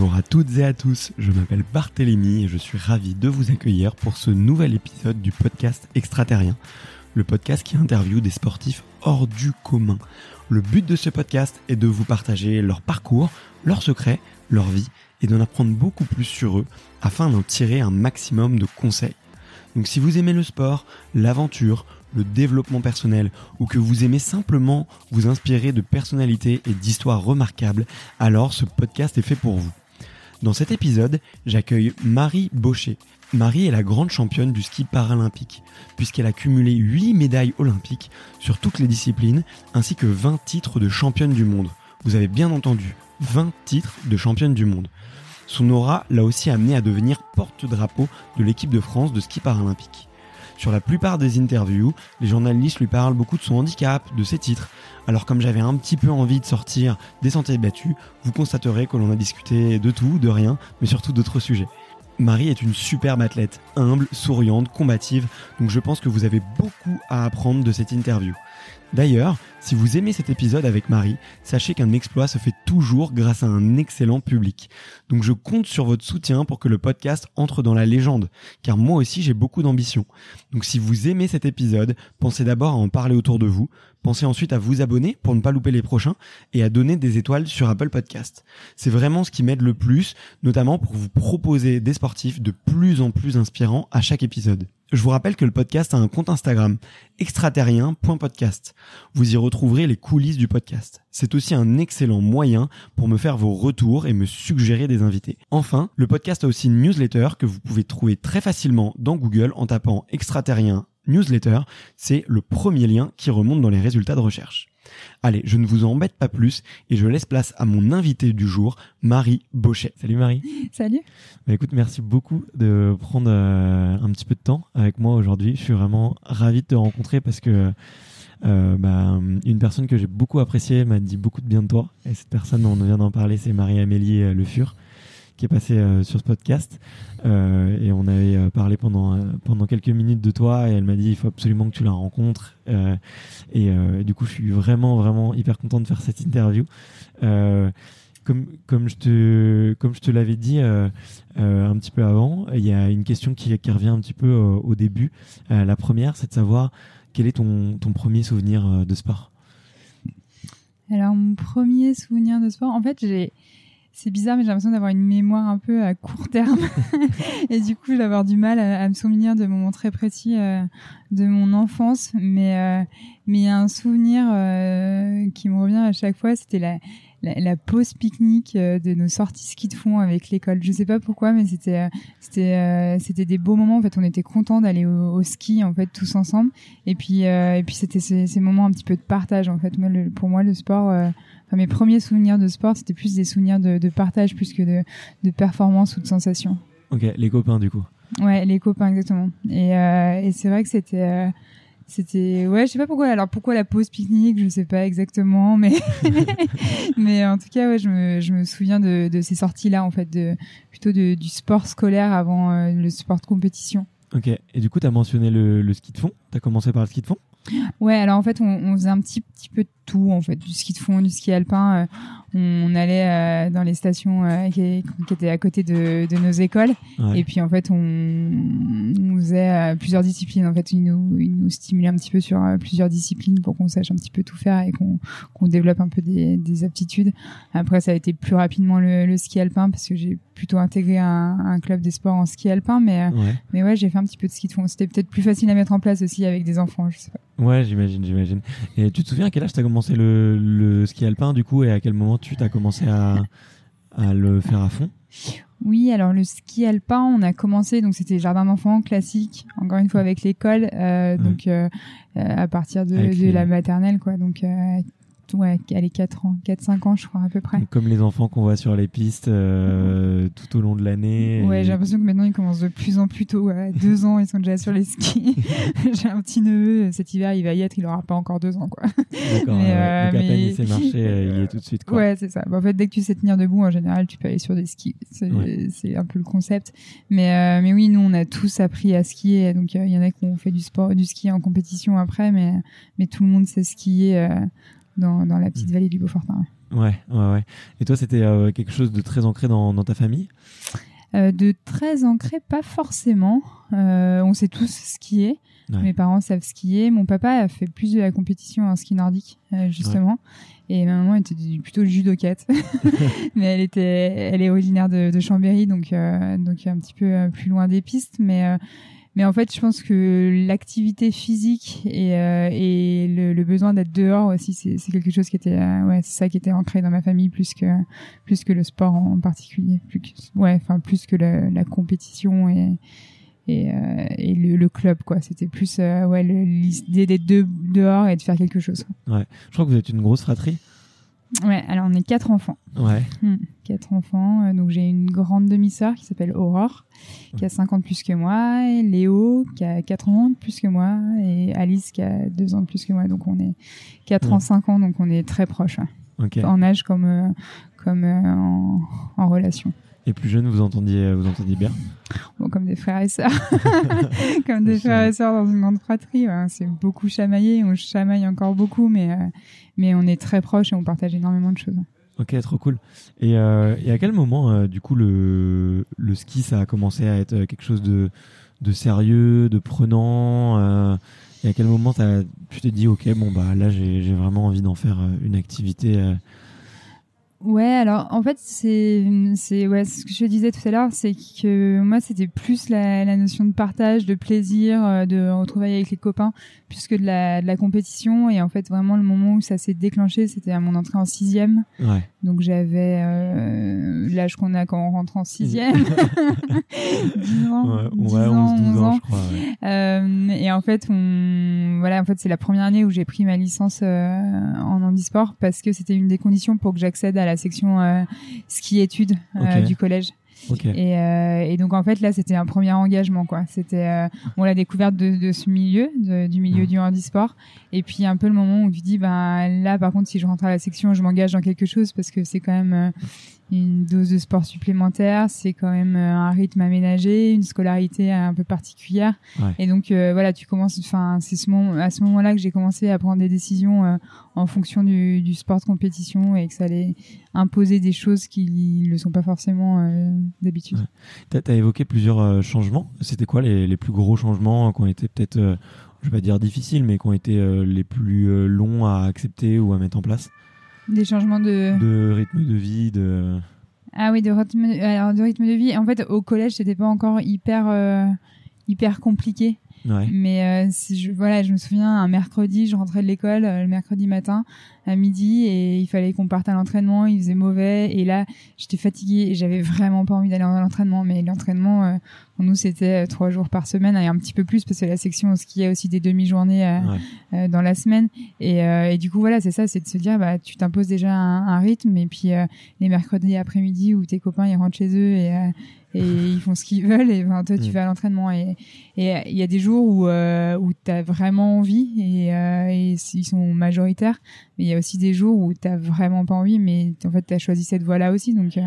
Bonjour à toutes et à tous, je m'appelle Barthélémy et je suis ravi de vous accueillir pour ce nouvel épisode du podcast Extraterrien, le podcast qui interviewe des sportifs hors du commun. Le but de ce podcast est de vous partager leur parcours, leurs secrets, leur vie et d'en apprendre beaucoup plus sur eux afin d'en tirer un maximum de conseils. Donc si vous aimez le sport, l'aventure, le développement personnel ou que vous aimez simplement vous inspirer de personnalités et d'histoires remarquables, alors ce podcast est fait pour vous. Dans cet épisode, j'accueille Marie Baucher. Marie est la grande championne du ski paralympique, puisqu'elle a cumulé 8 médailles olympiques sur toutes les disciplines, ainsi que 20 titres de championne du monde. Vous avez bien entendu, 20 titres de championne du monde. Son aura l'a aussi amené à devenir porte-drapeau de l'équipe de France de ski paralympique. Sur la plupart des interviews, les journalistes lui parlent beaucoup de son handicap, de ses titres. Alors comme j'avais un petit peu envie de sortir des sentiers battus, vous constaterez que l'on a discuté de tout, de rien, mais surtout d'autres sujets. Marie est une superbe athlète, humble, souriante, combative, donc je pense que vous avez beaucoup à apprendre de cette interview. D'ailleurs, si vous aimez cet épisode avec Marie, sachez qu'un exploit se fait toujours grâce à un excellent public. Donc je compte sur votre soutien pour que le podcast entre dans la légende, car moi aussi j'ai beaucoup d'ambition. Donc si vous aimez cet épisode, pensez d'abord à en parler autour de vous, pensez ensuite à vous abonner pour ne pas louper les prochains et à donner des étoiles sur Apple Podcast. C'est vraiment ce qui m'aide le plus, notamment pour vous proposer des sportifs de plus en plus inspirants à chaque épisode. Je vous rappelle que le podcast a un compte Instagram, extraterrien.podcast. Vous y retrouverez les coulisses du podcast. C'est aussi un excellent moyen pour me faire vos retours et me suggérer des invités. Enfin, le podcast a aussi une newsletter que vous pouvez trouver très facilement dans Google en tapant extraterrien newsletter. C'est le premier lien qui remonte dans les résultats de recherche. Allez, je ne vous embête pas plus et je laisse place à mon invité du jour, Marie Bauchet. Salut Marie. Salut. Bah écoute, merci beaucoup de prendre euh, un petit peu de temps avec moi aujourd'hui. Je suis vraiment ravi de te rencontrer parce que euh, bah, une personne que j'ai beaucoup appréciée m'a dit beaucoup de bien de toi. Et cette personne, on vient d'en parler, c'est Marie-Amélie euh, Le Fur qui est passée euh, sur ce podcast. Euh, et on avait euh, parlé pendant, pendant quelques minutes de toi et elle m'a dit il faut absolument que tu la rencontres. Et du coup, je suis vraiment, vraiment hyper content de faire cette interview. Comme, comme je te, comme je te l'avais dit un petit peu avant, il y a une question qui, revient un petit peu au début. La première, c'est de savoir quel est ton, ton premier souvenir de sport? Alors, mon premier souvenir de sport, en fait, j'ai. C'est bizarre, mais j'ai l'impression d'avoir une mémoire un peu à court terme. et du coup, je vais avoir du mal à, à me souvenir de moments très précis euh, de mon enfance. Mais euh, mais il y a un souvenir euh, qui me revient à chaque fois, c'était la, la, la pause pique-nique euh, de nos sorties ski de fond avec l'école. Je sais pas pourquoi, mais c'était euh, c'était euh, c'était des beaux moments. En fait, on était contents d'aller au, au ski en fait tous ensemble. Et puis euh, et puis c'était ces, ces moments un petit peu de partage. En fait, moi, le- pour moi, le sport. euh, Enfin, mes premiers souvenirs de sport, c'était plus des souvenirs de, de partage plus que de, de performance ou de sensation. Ok, les copains du coup. Ouais, les copains exactement. Et, euh, et c'est vrai que c'était, euh, c'était, ouais, je sais pas pourquoi. Alors pourquoi la pause pique-nique, je sais pas exactement, mais mais en tout cas, ouais, je me, je me souviens de, de ces sorties-là en fait, de plutôt de, du sport scolaire avant euh, le sport de compétition. Ok, et du coup, tu as mentionné le, le ski de fond. Tu as commencé par le ski de fond? Ouais, alors en fait, on, on faisait un petit petit peu de tout en fait, du ski de fond, du ski alpin. euh, on allait euh, dans les stations euh, qui, qui étaient à côté de, de nos écoles, Ouais. et puis en fait, on, on faisait plusieurs disciplines. En fait, ils nous, ils nous stimulaient un petit peu sur plusieurs disciplines pour qu'on sache un petit peu tout faire et qu'on qu'on développe un peu des, des aptitudes. Après, ça a été plus rapidement le, le ski alpin parce que j'ai plutôt intégré un, un club des sports en ski alpin, mais Ouais, mais ouais, j'ai fait un petit peu de ski de fond. C'était peut-être plus facile à mettre en place aussi avec des enfants. Je sais pas. ouais j'imagine, j'imagine. Et tu te souviens à quel âge tu as commencé le, le ski alpin du coup et à quel moment tu t'as commencé à, à le faire à fond? Oui, alors le ski alpin, on a commencé, donc c'était jardin d'enfants classique, encore une fois avec l'école, euh, donc euh, euh, à partir de, Avec de les- la maternelle, quoi. Donc, ouais, elle est 4 ans, 4-5 ans, je crois, à peu près. Donc, Comme les enfants qu'on voit sur les pistes euh, tout au long de l'année. Ouais, et- j'ai l'impression que maintenant ils commencent de plus en plus tôt. À deux ans, ils sont déjà sur les skis. j'ai un petit neveu, cet hiver, il va y être, il aura pas encore deux ans, quoi. D'accord. mais, euh, Donc à peine mais- il sait marcher, euh, il y est tout de suite. Quoi. Ouais, c'est ça. Bah, en fait, dès que tu sais tenir debout, en général, tu peux aller sur des skis. C'est Ouais. un peu le concept. Mais, euh, mais oui, nous, on a tous appris à skier. Donc, euh, il y en a qui ont fait du sport, du ski en compétition après, mais, mais tout le monde sait skier euh, dans, dans la petite Mm. vallée du Beaufortin. Ouais, ouais, ouais. Et toi, c'était euh, quelque chose de très ancré dans, dans ta famille? Euh, de très ancré, pas forcément. Euh, on sait tous skier. Ouais. Mes parents savent skier. Mon papa a fait plus de la compétition en ski nordique, justement. Et ma maman était plutôt judokate. mais elle était, elle est originaire de, de Chambéry, donc, donc un petit peu plus loin des pistes. Mais, mais en fait, je pense que l'activité physique et, euh, le, besoin d'être dehors aussi, c'est quelque chose qui était, euh, ouais, c'est ça qui était ancré dans ma famille plus que, plus que le sport en particulier. Plus que, ouais, enfin, plus que la, compétition et, euh, le, club, quoi. C'était plus, ouais, l'idée d'être de- dehors et de faire quelque chose. Je crois que vous êtes une grosse fratrie. Ouais, alors on est quatre enfants. Ouais. Hmm, quatre enfants. Euh, Donc j'ai une grande demi-sœur qui s'appelle Aurore, qui a 5 ans de plus que moi, et Léo qui a 4 ans de plus que moi, et Alice qui a 2 ans de plus que moi. Donc on est 4 Ouais. ans, 5 ans, donc on est très proches, ouais. Ok. en âge comme, euh, comme euh, en, en relation. Et plus jeune, vous entendiez, vous entendiez bien. Bon, comme des frères et sœurs. comme des frères et sœurs dans une grande fratrie. ouais. C'est beaucoup chamaillé, on chamaille encore beaucoup, mais, euh, mais on est très proches et on partage énormément de choses. Ok, trop cool. Et, euh, et à quel moment, euh, du coup, le, le ski, ça a commencé à être quelque chose de, de sérieux, de prenant euh, Et à quel moment tu t'es dit, ok, bon, bah là, j'ai vraiment envie d'en faire euh, une activité euh, Ouais, alors en fait, c'est c'est ouais, ce que je disais tout à l'heure, c'est que moi c'était plus la, la notion de partage, de plaisir, euh, de retrouvailles avec les copains, plus que de la, de la compétition. Et en fait, vraiment le moment où ça s'est déclenché, c'était à mon entrée en sixième. Ouais. Donc j'avais euh, l'âge qu'on a quand on rentre en sixième, 10 ans, Ouais, 10 ouais, ans, 11, 12 11 ans, ans. je crois. Euh, et en fait, on, voilà, en fait, c'est la première année où j'ai pris ma licence euh, en handisport parce que c'était une des conditions pour que j'accède à la section euh, ski-études euh, Ok. du collège. Et, euh, et donc en fait là, c'était un premier engagement quoi. C'était euh, bon la découverte de, de ce milieu, de- du milieu Mhm. du handisport, et puis un peu le moment où tu dis ben là par contre si je rentre à la section, je m'engage dans quelque chose parce que c'est quand même euh, une dose de sport supplémentaire, c'est quand même euh, un rythme aménagé, une scolarité un peu particulière. Ouais. Et donc euh, voilà, tu commences. Enfin, c'est ce moment, à ce moment-là que j'ai commencé à prendre des décisions euh, en fonction du, du sport de compétition et que ça allait imposer des choses qui ne le sont pas forcément euh, d'habitude. Ouais. T'as as évoqué plusieurs changements. C'était quoi les, les plus gros changements qui ont été peut-être, je vais pas dire difficiles, mais qui ont été les plus longs à accepter ou à mettre en place? Des changements de. De rythme de vie, de. Ah oui, de rythme, alors de rythme de vie. En fait, au collège, c'était pas encore hyper euh, hyper compliqué. Ouais. Mais euh, si je, voilà, je me souviens, un mercredi, je rentrais de l'école euh, le mercredi matin à midi et il fallait qu'on parte à l'entraînement. Il faisait mauvais et là, j'étais fatiguée et j'avais vraiment pas envie d'aller à l'entraînement. Mais l'entraînement, pour nous, c'était euh, trois jours par semaine et un petit peu plus parce que la section, y a aussi des demi-journées euh, Ouais. euh, dans la semaine. Et, et du coup, voilà, c'est ça, c'est de se dire, bah, tu t'imposes déjà un, un rythme et puis les mercredis après-midi où tes copains ils rentrent chez eux et et ils font ce qu'ils veulent et ben, toi tu Mm. vas à l'entraînement et et il y a des jours où euh, où t'as vraiment envie et, euh, et ils sont majoritaires mais il y a aussi des jours où t'as vraiment pas envie mais en fait t'as choisi cette voie là aussi donc euh,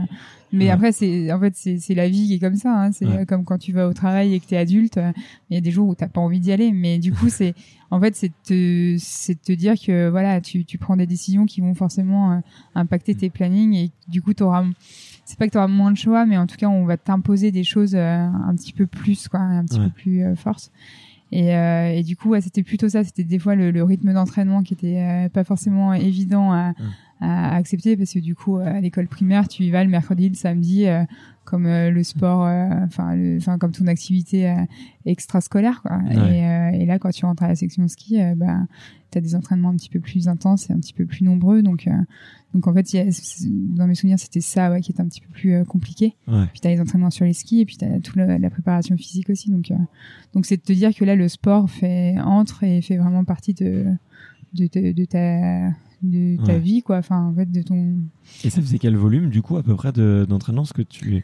mais Ouais. après c'est en fait c'est la vie qui est comme ça hein. c'est Ouais. euh, comme quand tu vas au travail et que t'es adulte euh, il y a des jours où t'as pas envie d'y aller mais du coup c'est en fait c'est te c'est te dire que voilà tu tu prends des décisions qui vont forcément euh, impacter tes plannings et du coup t'auras c'est pas que tu auras moins de choix, mais en tout cas, on va t'imposer des choses un petit peu plus, quoi, un petit Ouais. peu plus force. Et, euh, et du coup, ouais, c'était plutôt ça. C'était des fois le, le rythme d'entraînement qui était euh, pas forcément évident à, à accepter parce que du coup à l'école primaire tu y vas le mercredi le samedi comme le sport enfin enfin comme ton activité extrascolaire quoi et, et, là quand tu rentres à la section ski bah tu as des entraînements un petit peu plus intenses et un petit peu plus nombreux donc donc en fait, y a, dans mes souvenirs, c'était ça ouais, qui était un petit peu plus euh, compliqué. Ouais. Puis tu as les entraînements sur les skis et puis tu as toute la, préparation physique aussi. Donc euh, donc c'est de te dire que là, le sport fait entre et fait vraiment partie de de, de, ta de ta vie quoi. Enfin en fait de ton et ça faisait quel volume du coup à peu près d'entraînement? Ce que tu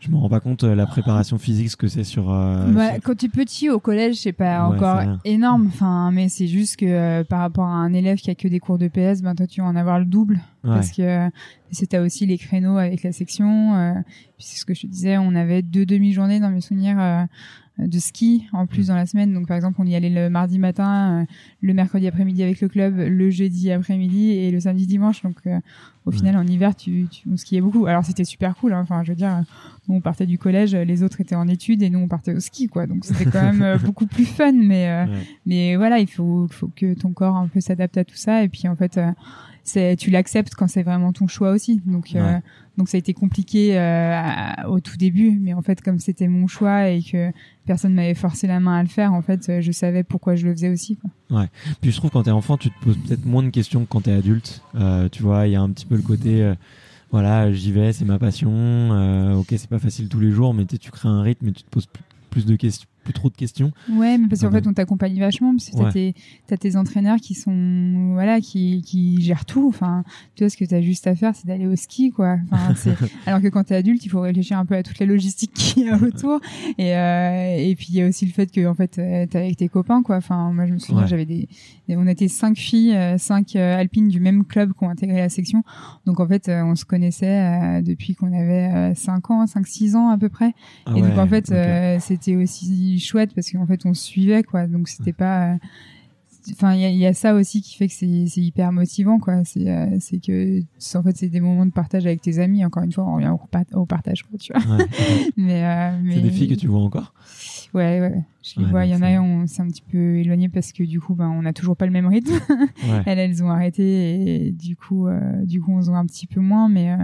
je me rends pas compte euh, la préparation physique ce que c'est sur, euh, bah, quand tu es petit au collège c'est pas encore énorme. Enfin mais c'est juste que euh, par rapport à un élève qui a que des cours de PS ben toi tu vas en avoir le double. Parce que c'était aussi les créneaux avec la section c'est ce que je te disais on avait deux demi-journées dans mes souvenirs de ski en plus dans la semaine. Donc par exemple, on y allait le mardi matin, le mercredi après-midi avec le club, le jeudi après-midi et le samedi dimanche. Donc au final, en hiver, tu, tu on skiait beaucoup. Alors c'était super cool. Hein. Enfin, je veux dire, nous on partait du collège, les autres étaient en études et nous on partait au ski, quoi. Donc c'était quand même euh, beaucoup plus fun. Mais euh, mais voilà, il faut faut que ton corps un peu s'adapte à tout ça. Et puis en fait, euh, c'est tu l'acceptes quand c'est vraiment ton choix aussi. Donc donc ça a été compliqué au tout début, mais en fait comme c'était mon choix et que personne m'avait forcé la main à le faire, en fait je savais pourquoi je le faisais aussi. Quoi. Ouais. Puis je trouve quand t'es enfant, tu te poses peut-être moins de questions que quand t'es adulte. tu vois, il y a un petit peu le côté voilà, j'y vais, c'est ma passion. Euh, ok, c'est pas facile tous les jours, mais tu crées un rythme et tu te poses plus de questions plus trop de questions. Ouais, mais parce qu'en fait, on t'accompagne vachement, parce que t'as tes, entraîneurs qui sont, voilà, qui, qui gèrent tout. Enfin, tu vois, ce que t'as juste à faire, c'est d'aller au ski, quoi. Enfin, alors que quand t'es adulte, il faut réfléchir un peu à toute la logistique qu'il y a autour. Et, euh, et puis, il y a aussi le fait que, en fait, euh, t'es avec tes copains, quoi. Enfin, moi, je me souviens, j'avais des, on était cinq filles, euh, cinq alpines du même club qui ont intégré la section. Donc, en fait, on se connaissait depuis qu'on avait 5 ans, 5, 6 ans à peu près. Ah et donc, en fait, c'était aussi chouette parce qu'en fait on se suivait quoi. Donc c'était pas enfin il y, a ça aussi qui fait que c'est hyper motivant quoi. C'est euh, c'est que en fait c'est des moments de partage avec tes amis. Encore une fois on revient au, partage quoi tu vois. Mais, euh, mais c'est des filles que tu vois encore? Ouais ouais je les vois il y en a on s'est un petit peu éloigné parce que du coup ben on a toujours pas le même rythme. Elles elles ont arrêté et du coup euh, du coup on se voit un petit peu moins mais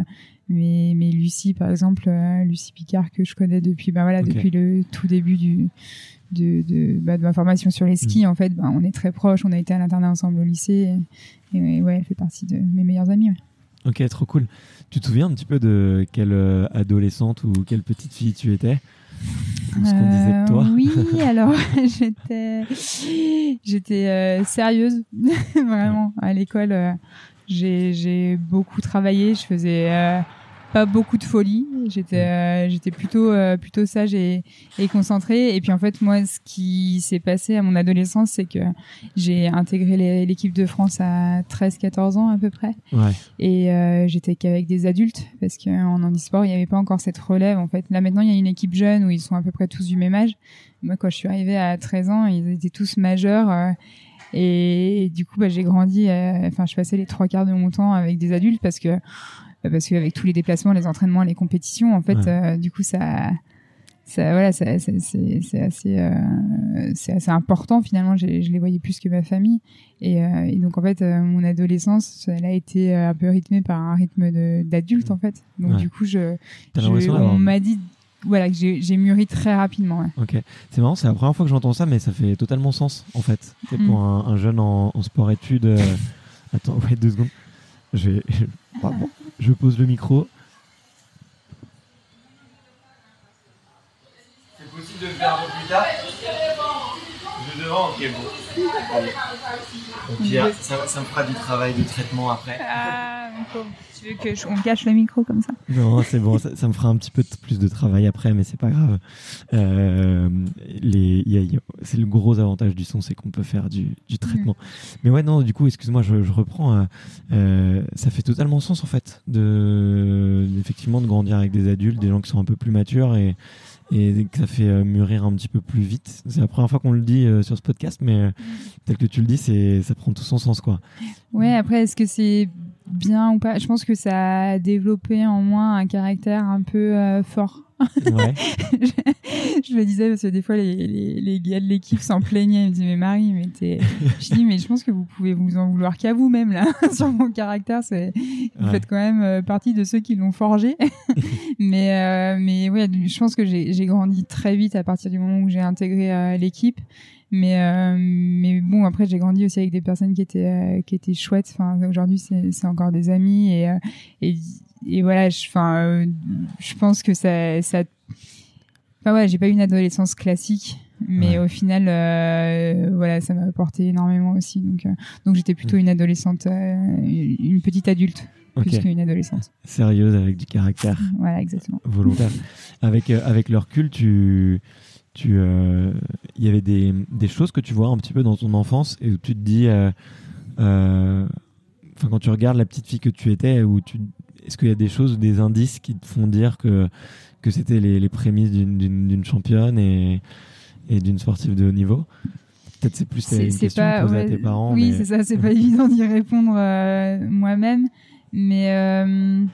mais mais Lucie par exemple euh, Lucie Picard que je connais depuis bah voilà depuis le tout début du de de, bah, de ma formation sur les skis mm. en fait bah, on est très proches on a été à l'internat ensemble au lycée et, ouais elle fait partie de mes meilleurs amis ok trop cool. Tu te souviens un petit peu de quelle euh, adolescente ou quelle petite fille tu étais? Ce qu'on disait de toi? Euh, Oui, alors j'étais j'étais sérieuse vraiment à l'école j'ai beaucoup travaillé. Je faisais euh, pas beaucoup de folie. J'étais euh, j'étais plutôt euh, plutôt sage et, et concentrée. Et puis en fait moi, ce qui s'est passé à mon adolescence, c'est que j'ai intégré l'équipe de France à 13-14 ans à peu près. Ouais. Et j'étais qu'avec des adultes parce qu'en handisport il n'y avait pas encore cette relève. En fait là maintenant il y a une équipe jeune où ils sont à peu près tous du même âge. Moi quand je suis arrivée à 13 ans, ils étaient tous majeurs et, du coup, bah, j'ai grandi. Euh, enfin, je passais les trois quarts de mon temps avec des adultes parce que bah, parce qu'avec tous les déplacements, les entraînements, les compétitions, en fait, euh, du coup, ça ça voilà c'est assez euh, c'est assez important finalement. Je, je, les voyais plus que ma famille. Et, euh, et donc en fait euh, mon adolescence elle a été un peu rythmée par un rythme d'adulte en fait. Donc du coup je, je on m'a dit voilà, que j'ai mûri très rapidement. Ok, c'est marrant, c'est la première fois que j'entends ça, mais ça fait totalement sens en fait. C'est pour mm. un, jeune en, sport-études. Euh, attends, ouais, deux secondes. Je, vais... je pose le micro. C'est possible de le faire un peu plus tard? De devant, ok, bon. ça, ça me fera du travail de traitement après. Ah, tu veux que on cache le micro comme ça Non, c'est bon, ça, me fera un petit peu plus de travail après, mais c'est pas grave. Euh, c'est le gros avantage du son, c'est qu'on peut faire du, traitement. Mm. Mais ouais, non, du coup, excuse-moi, je, reprends. Euh, euh, ça fait totalement sens en fait, de effectivement de grandir avec des adultes, des gens qui sont un peu plus matures et et que ça fait mûrir un petit peu plus vite. C'est la première fois qu'on le dit sur ce podcast, mais tel que tu le dis, c'est ça prend tout son sens quoi. Ouais, après est-ce que c'est bien ou pas? Je pense que ça a développé en moi un caractère un peu euh, fort. Ouais. je, le disais parce que des fois, les, les, les gars de l'équipe s'en plaignaient. Ils me disaient, mais Marie, mais t'es. Je dis, mais je pense que vous pouvez vous en vouloir qu'à vous-même, là, sur mon caractère. C'est... Vous Ouais. faites quand même euh, partie de ceux qui l'ont forgé. mais, euh, mais ouais, je pense que j'ai, j'ai grandi très vite à partir du moment où j'ai intégré euh, l'équipe. Mais, euh, mais bon, après, j'ai grandi aussi avec des personnes qui étaient, euh, qui étaient chouettes. Enfin, aujourd'hui, c'est, c'est encore des amis. Et, euh, et, et voilà, je, enfin, je pense que ça, ça. Enfin, ouais, j'ai pas eu une adolescence classique. Mais Ouais. au final, voilà, ça m'a apporté énormément aussi. Donc, donc j'étais plutôt une adolescente, une petite adulte, plus qu'une adolescente. Sérieuse avec du caractère Voilà, exactement. volontaire. avec, avec le recul, tu. Tu, euh, il y avait des, des choses que tu vois un petit peu dans ton enfance et où tu te dis, euh, euh, enfin quand tu regardes la petite fille que tu étais, où tu, est-ce qu'il y a des choses, des indices qui te font dire que que c'était les, les prémices d'une- championne et, et d'une sportive de haut niveau? Peut-être c'est plus C'est une question pas. posée ouais, à tes parents. oui, mais- c'est ça. C'est pas évident d'y répondre moi-même, mais.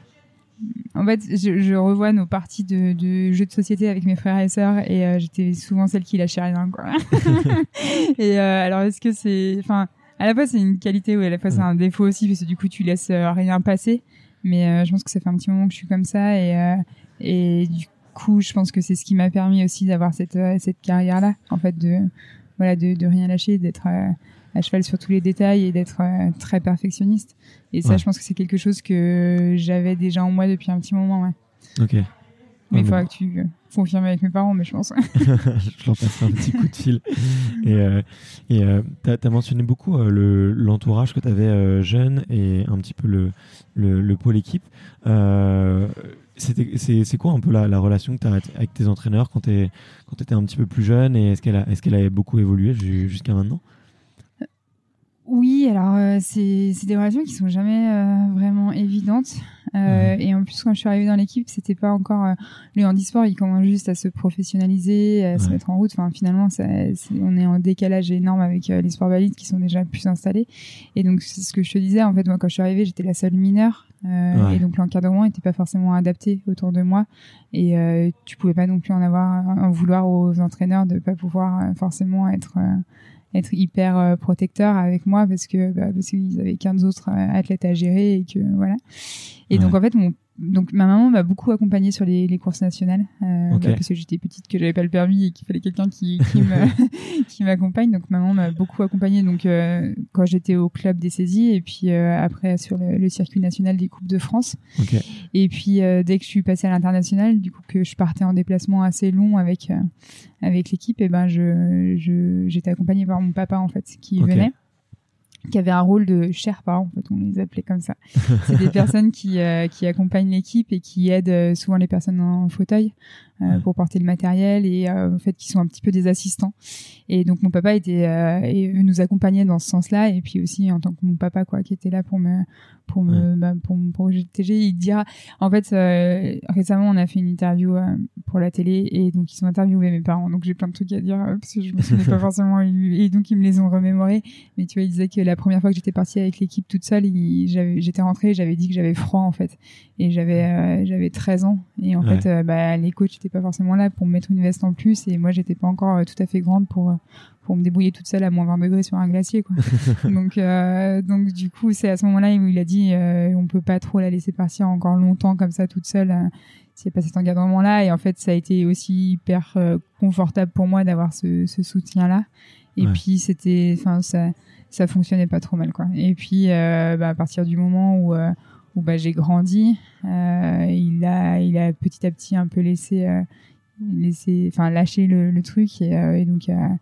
En fait, je, je revois nos parties de, de jeux de société avec mes frères et sœurs et euh, j'étais souvent celle qui lâchait rien, quoi. et euh, alors, est-ce que c'est, enfin, à la fois c'est une qualité ou à la fois c'est un défaut aussi parce que du coup tu laisses euh, rien passer. Mais je pense que ça fait un petit moment que je suis comme ça et et du coup je pense que c'est ce qui m'a permis aussi d'avoir cette cette carrière là, en fait de voilà de, de rien lâcher, d'être à cheval sur tous les détails et d'être euh, très perfectionniste. Et ça, Ouais. je pense que c'est quelque chose que j'avais déjà en moi depuis un petit moment. Ouais. Ok. Mais il faudra que tu euh, confirmes avec mes parents, mais je pense. je leur passerai un petit coup de fil. Et euh, et euh, as mentionné beaucoup euh, le l'entourage que tu avais jeune et un petit peu le le, le pôle équipe. C'est quoi un peu la, la relation que tu as avec tes entraîneurs quand tu étais un petit peu plus jeune et est-ce qu'elle a est-ce qu'elle a beaucoup évolué ju- jusqu'à maintenant? Oui, alors euh, c'est des relations qui sont jamais euh, vraiment évidentes. Euh. Et en plus, quand je suis arrivée dans l'équipe, c'était pas encore euh, le handisport. Il commence juste à se professionnaliser, à se mettre en route. Enfin, finalement, ça, on est en décalage énorme avec euh, les sports valides qui sont déjà plus installés. Et donc, c'est ce que je te disais. En fait, moi, quand je suis arrivée, j'étais la seule mineure. Euh, Ouais. Et donc, l'encadrement n'était pas forcément adapté autour de moi. Et euh, tu pouvais pas non plus en avoir, en vouloir aux entraîneurs de pas pouvoir forcément être euh, être hyper euh, protecteur avec moi parce que bah, parce qu'ils avaient 15 autres euh, athlètes à gérer et que voilà. Et donc en fait mon donc ma maman m'a beaucoup accompagnée sur les, les courses nationales euh, bah, parce que j'étais petite que j'avais pas le permis et qu'il fallait quelqu'un qui qui m'accompagne. Donc maman m'a beaucoup accompagnée. Donc euh, quand j'étais au club des saisies et puis euh, après sur le, le circuit national des coupes de France. Ok. et puis euh, dès que je suis passée à l'international, du coup que je partais en déplacement assez long avec euh, avec l'équipe, et ben je je j'étais accompagnée par mon papa en fait qui venait qui avait un rôle de Sherpa, en fait, on les appelait comme ça. C'est des personnes qui, euh, qui accompagnent l'équipe et qui aident euh, souvent les personnes en fauteuil euh, pour porter le matériel et euh, en fait qui sont un petit peu des assistants. Et donc mon papa était euh, et nous accompagnait dans ce sens-là. Et puis aussi en tant que mon papa quoi qui était là pour me pour me bah, pour me protéger. Il dira en fait euh, récemment on a fait une interview pour la télé et donc ils ont interviewé mes parents. Donc j'ai plein de trucs à dire parce que je me souvenais pas forcément. Et donc ils me les ont remémorés. Mais tu vois, il disait que la première fois que j'étais partie avec l'équipe toute seule, j'étais rentrée, j'avais dit que j'avais froid en fait, et j'avais j'avais 13 ans, et en Ouais. fait, bah, les coachs n'étaient pas forcément là pour me mettre une veste en plus, et moi j'étais pas encore euh, tout à fait grande pour euh, pour me débrouiller toute seule à moins 20 degrés sur un glacier quoi. donc euh, donc du coup c'est à ce moment-là où il a dit euh, on peut pas trop la laisser partir encore longtemps comme ça toute seule. euh, s'il n'y a pas cet encadrement là et en fait ça a été aussi hyper confortable pour moi d'avoir ce, ce soutien là et Ouais. puis c'était enfin ça ça fonctionnait pas trop mal quoi et puis bah, à partir du moment où où bah, j'ai grandi euh, il a il a petit à petit un peu laissé euh, laissé enfin lâché le, le truc et, euh, et donc à,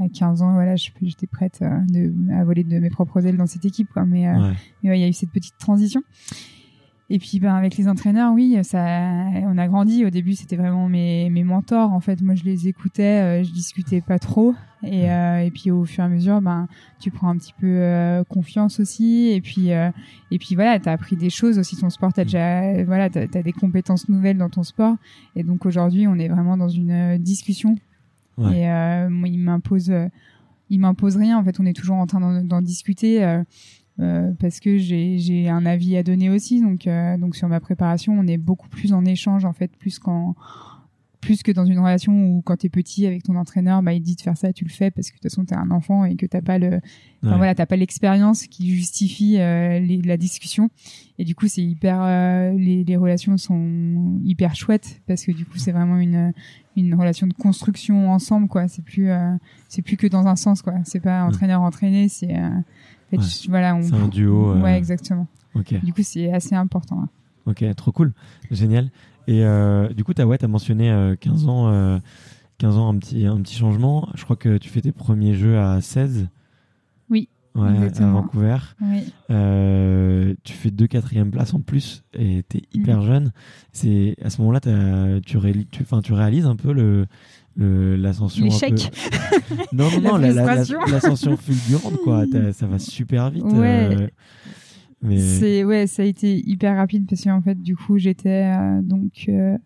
à 15 ans voilà je- j'étais prête euh, de, à voler de mes propres ailes dans cette équipe quoi mais euh, Ouais. mais ouais, il y a eu cette petite transition. Et puis ben avec les entraîneurs, oui, ça, on a grandi. Au début, c'était vraiment mes, mes mentors. En fait, moi, je les écoutais, euh, je discutais pas trop. Et, euh, et puis au fur et à mesure, ben tu prends un petit peu euh, confiance aussi. Et puis euh, et puis voilà, t'as appris des choses aussi. Ton sport, t'as déjà voilà, t'as as des compétences nouvelles dans ton sport. Et donc aujourd'hui, on est vraiment dans une euh, discussion. Ouais. Et euh, moi, il m'impose, euh, il m'impose rien. En fait, on est toujours en train d'en discuter. Euh, parce que j'ai un avis à donner aussi donc euh, donc sur ma préparation on est beaucoup plus en échange en fait plus qu'en plus que dans une relation où quand t'es petit avec ton entraîneur, bah il dit de faire ça, tu le fais parce que de toute façon t'es un enfant et que t'as pas le, enfin, Ouais. voilà, t'as pas l'expérience qui justifie euh, les- la discussion. Et du coup c'est hyper, les, les relations sont hyper chouettes parce que du coup c'est vraiment une une relation de construction ensemble quoi. C'est plus c'est plus que dans un sens quoi. C'est pas entraîneur entraîné, c'est fait, Ouais. je- voilà on C'est un duo. euh, ouais exactement. Du coup c'est assez important. hein. Ok, trop cool, génial. Et euh, du coup, tu as, ouais, as mentionné euh, 15 ans, euh, 15 ans un, petit, un petit changement. Je crois que tu fais tes premiers jeux à 16. Oui, Ouais, à. Vancouver. Oui. Euh, tu fais deux quatrièmes places en plus et tu es hyper jeune. C'est à ce moment-là, tu, tu, réalises un peu le- l'ascension L'échec. peu- non non la- la- l'ascension fulgurante quoi ça va super vite Ouais. euh, mais C'est ouais, ça a été hyper rapide parce qu'en fait du coup j'étais euh, donc euh,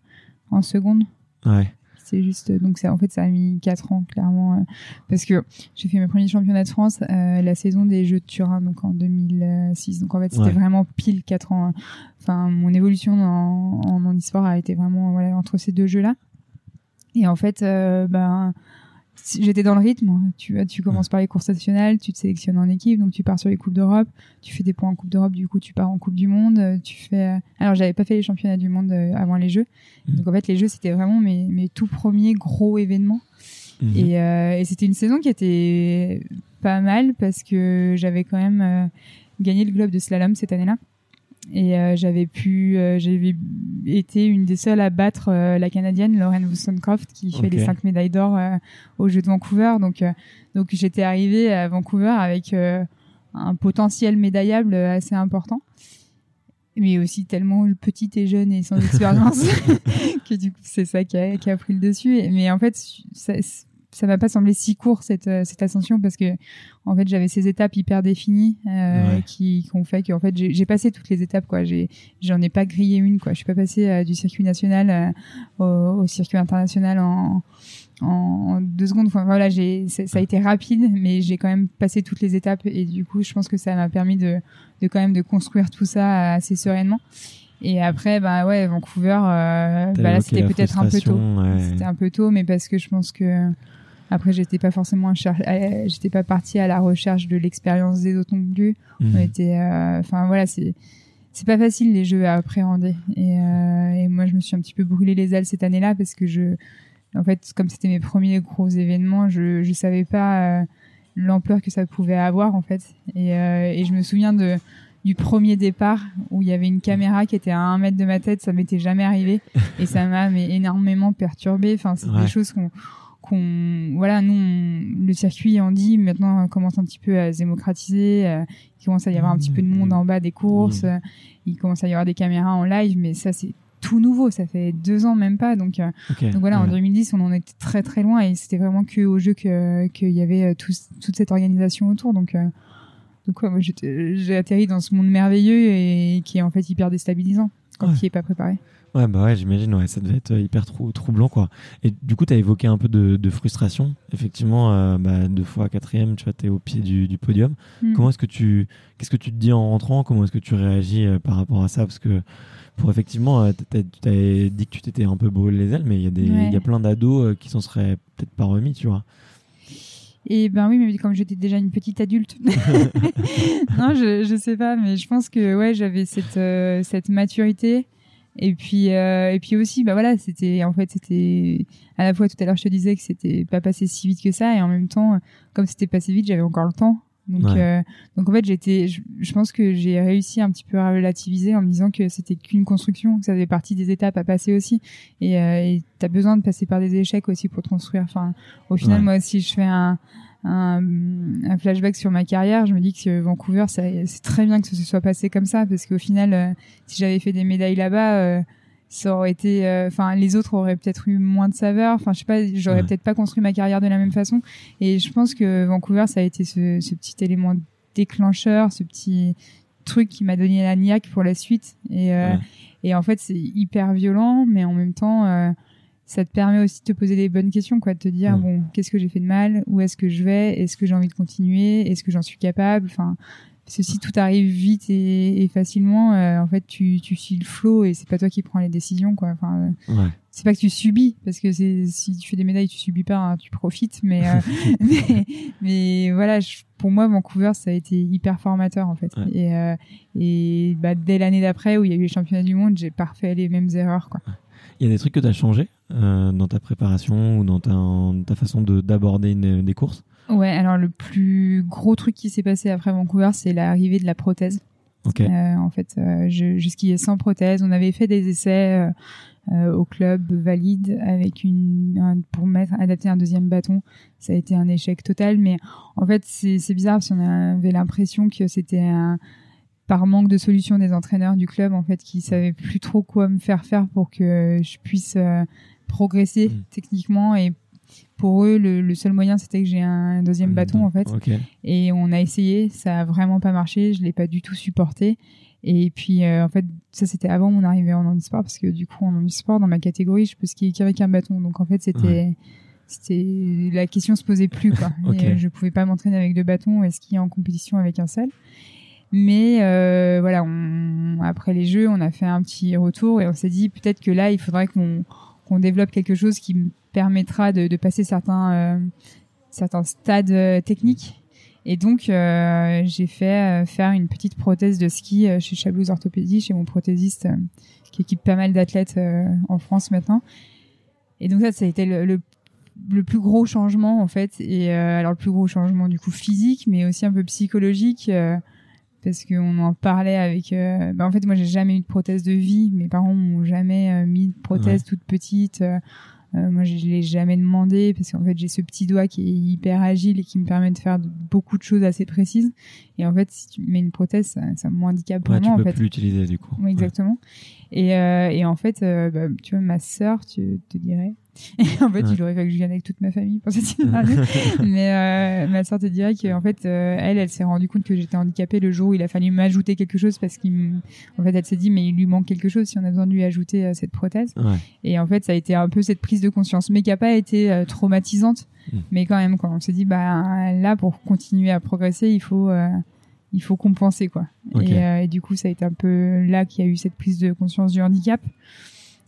en seconde. ouais C'est juste donc ça en fait ça a mis quatre ans clairement parce que j'ai fait mes premiers championnats de France la saison des Jeux de Turin donc en 2006 donc en fait c'était Ouais. vraiment pile quatre ans. hein. Enfin mon évolution en en handisport a été vraiment voilà entre ces deux jeux là et en fait euh, ben j'étais dans le rythme. Tu tu commences par les courses nationales, tu te sélectionnes en équipe, donc tu pars sur les coupes d'Europe, tu fais des points en Coupe d'Europe, du coup tu pars en Coupe du Monde, euh, tu fais. euh, Alors j'avais pas fait les championnats du monde avant les Jeux, Mhm. donc en fait les Jeux c'était vraiment mes, mes tout premiers gros événements. Mhm. Et, euh, et c'était une saison qui était pas mal parce que j'avais quand même euh, gagné le globe de slalom cette année-là. Et euh, j'avais pu, euh, j'avais été une des seules à battre euh, la canadienne Lauren Wollstonecroft qui fait les cinq médailles d'or euh, aux Jeux de Vancouver. Donc, euh, donc j'étais arrivée à Vancouver avec euh, un potentiel médaillable assez important, mais aussi tellement petite et jeune et sans expérience que du coup c'est ça qui a, qui a pris le dessus. Mais en fait, ça, ça m'a pas semblé si court cette euh, cette ascension parce que en fait j'avais ces étapes hyper définies euh, Ouais. qui qui ont fait qu'en fait j'ai passé toutes les étapes quoi. J'ai j'en ai pas grillé une quoi. Je suis pas passée euh, du circuit national euh, au, au circuit international en en, en deux secondes. Enfin, voilà, j'ai ça a été rapide, mais j'ai quand même passé toutes les étapes et du coup je pense que ça m'a permis de de quand même de construire tout ça assez sereinement. Et après, bah ouais, Vancouver, euh, bah là c'était peut-être un peu tôt. ouais. C'était un peu tôt, mais parce que je pense que après j'étais pas forcément, euh, j'étais pas partie à la recherche de l'expérience des autres non plus. Mhm. On était, euh, enfin voilà, c'est c'est pas facile les jeux à appréhender. Et, euh, et moi je me suis un petit peu brûlé les ailes cette année-là parce que je, en fait, comme c'était mes premiers gros événements, je je savais pas euh, l'ampleur que ça pouvait avoir en fait. Et, euh, et je me souviens de du premier départ où il y avait une caméra qui était à un mètre de ma tête, ça m'était jamais arrivé et ça m'a énormément perturbé. Enfin, c'est Ouais. des choses qu'on qu'on voilà nous on- le circuit on dit maintenant euh, commence un petit peu à se démocratiser euh, il commence à y avoir un petit peu de monde en bas des courses Mmh. euh, il commence à y avoir des caméras en live mais ça c'est tout nouveau ça fait deux ans même pas donc euh, donc voilà, en ouais. 2010, on en était très très loin et c'était vraiment que au jeu que qu'il y avait tout, toute cette organisation autour. Donc donc ouais, moi j'ai atterri dans ce monde merveilleux et qui est en fait hyper déstabilisant quand Ouais. il est pas préparé. Ouais, bah ouais, j'imagine, ouais, ça devait être euh, hyper trou- troublant, quoi. Et du coup, tu as évoqué un peu de, de frustration. Effectivement, euh, bah, deux fois quatrième, tu vois, t'es au pied du, du podium. Mm. Comment est-ce que tu, qu'est-ce que tu te dis en rentrant? Comment est-ce que tu réagis euh, par rapport à ça? Parce que pour effectivement, t'as- t'as dit que tu t'étais un peu brûlé les ailes, mais il y a des, il Ouais. y a plein d'ados qui s'en seraient peut-être pas remis, tu vois. Et ben oui, mais comme j'étais déjà une petite adulte, non, je je sais pas, mais je pense que ouais, j'avais cette euh, cette maturité. Et puis euh, et puis aussi, bah voilà, c'était en fait c'était à la fois tout à l'heure je te disais que c'était pas passé si vite que ça, et en même temps, comme c'était passé vite, j'avais encore le temps. Donc Ouais. euh, donc en fait j'étais, je, je pense que j'ai réussi un petit peu à relativiser en me disant que c'était qu'une construction, que ça faisait partie des étapes à passer aussi. Et euh, t'as besoin de passer par des échecs aussi pour te construire. Enfin, au final, Ouais. moi, si je fais un, un, un flashback sur ma carrière, je me dis que Vancouver, c'est très bien que ce se soit passé comme ça, parce qu'au final, euh, si j'avais fait des médailles là-bas, euh, ça aurait été, euh, enfin, les autres auraient peut-être eu moins de saveur. Enfin, je sais pas, j'aurais Ouais. peut-être pas construit ma carrière de la même façon. Et je pense que Vancouver, ça a été ce, ce petit élément déclencheur, ce petit truc qui m'a donné la niaque pour la suite. Et, Ouais. et en fait, c'est hyper violent, mais en même temps, ça te permet aussi de te poser les bonnes questions, quoi, de te dire Ouais. bon, qu'est-ce que j'ai fait de mal, où est-ce que je vais, est-ce que j'ai envie de continuer, est-ce que j'en suis capable, enfin, Parce que si tout arrive vite et, facilement, euh, en fait, tu, tu suis le flow et c'est pas toi qui prends les décisions, quoi. Enfin, euh, c'est pas que tu subis, parce que c'est si tu fais des médailles, tu subis pas, hein, tu profites. Mais, euh, mais, mais, voilà, pour moi, Vancouver, ça a été hyper formateur, en fait. Et, et bah, dès l'année d'après, où il y a eu les championnats du monde, j'ai pas fait les mêmes erreurs, quoi. Il y a des trucs que tu as changé dans ta préparation ou dans ta, ta façon d'aborder des courses? Ouais, alors le plus gros truc qui s'est passé après Vancouver, c'est l'arrivée de la prothèse. Euh, en fait, euh, je, je, skiais sans prothèse. On avait fait des essais euh, au club valide avec une pour mettre adapter un deuxième bâton. Ça a été un échec total. Mais en fait, c'est bizarre parce qu'on avait l'impression que c'était un par manque de solution des entraîneurs du club en fait qui savaient plus trop quoi me faire faire pour que je puisse progresser mmh. techniquement et pour eux, le, seul moyen, c'était que j'ai un deuxième bâton, en fait. Et on a essayé, ça a vraiment pas marché, je l'ai pas du tout supporté. Et puis, euh, en fait, ça, c'était avant mon arrivée en handisport, parce que du coup, en handisport, dans ma catégorie, je peux skier qu'avec un bâton. Donc, en fait, c'était, c'était, la question se posait plus, quoi. et je pouvais pas m'entraîner avec deux bâtons et skier en compétition avec un seul. Mais euh, voilà, on, après les jeux, on a fait un petit retour et on s'est dit peut-être que là, il faudrait qu'on qu'on développe quelque chose qui me permettra de, de passer certains euh, certains stades euh, techniques. Et donc euh, j'ai fait faire une petite prothèse de ski chez Chablouz Orthopédie, chez mon prothésiste qui équipe pas mal d'athlètes en France maintenant. Et donc ça, ça a été le, le, le plus gros changement en fait. Et alors le plus gros changement du coup physique, mais aussi un peu psychologique parce qu'on en parlait avec. bah en fait, moi, j'ai jamais eu de prothèse de vie. Mes parents m'ont jamais mis de prothèse toute petite. Euh, moi, je, l'ai jamais demandé parce qu'en fait, j'ai ce petit doigt qui est hyper agile et qui me permet de faire beaucoup de choses assez précises. Et en fait, si tu mets une prothèse, ça, ça me handicap ouais, vraiment. Tu peux plus l'utiliser du coup. Oui, exactement. Et, euh, et en fait, euh, bah, tu vois, ma sœur, tu te dirais, et en fait, il aurait fallu que je vienne avec toute ma famille pour cette interview. Mais euh, ma soeur te dirait qu'en fait, euh, elle, elle s'est rendue compte que j'étais handicapée le jour où il a fallu m'ajouter quelque chose parce qu'en fait, elle s'est dit, mais il lui manque quelque chose si on a besoin de lui ajouter euh, cette prothèse. Ouais. Et en fait, ça a été un peu cette prise de conscience, mais qui n'a pas été traumatisante. Mm. Mais quand même, quoi. On s'est dit, bah là, pour continuer à progresser, il faut il faut compenser quoi. Et, et, du coup, ça a été un peu là qu'il y a eu cette prise de conscience du handicap.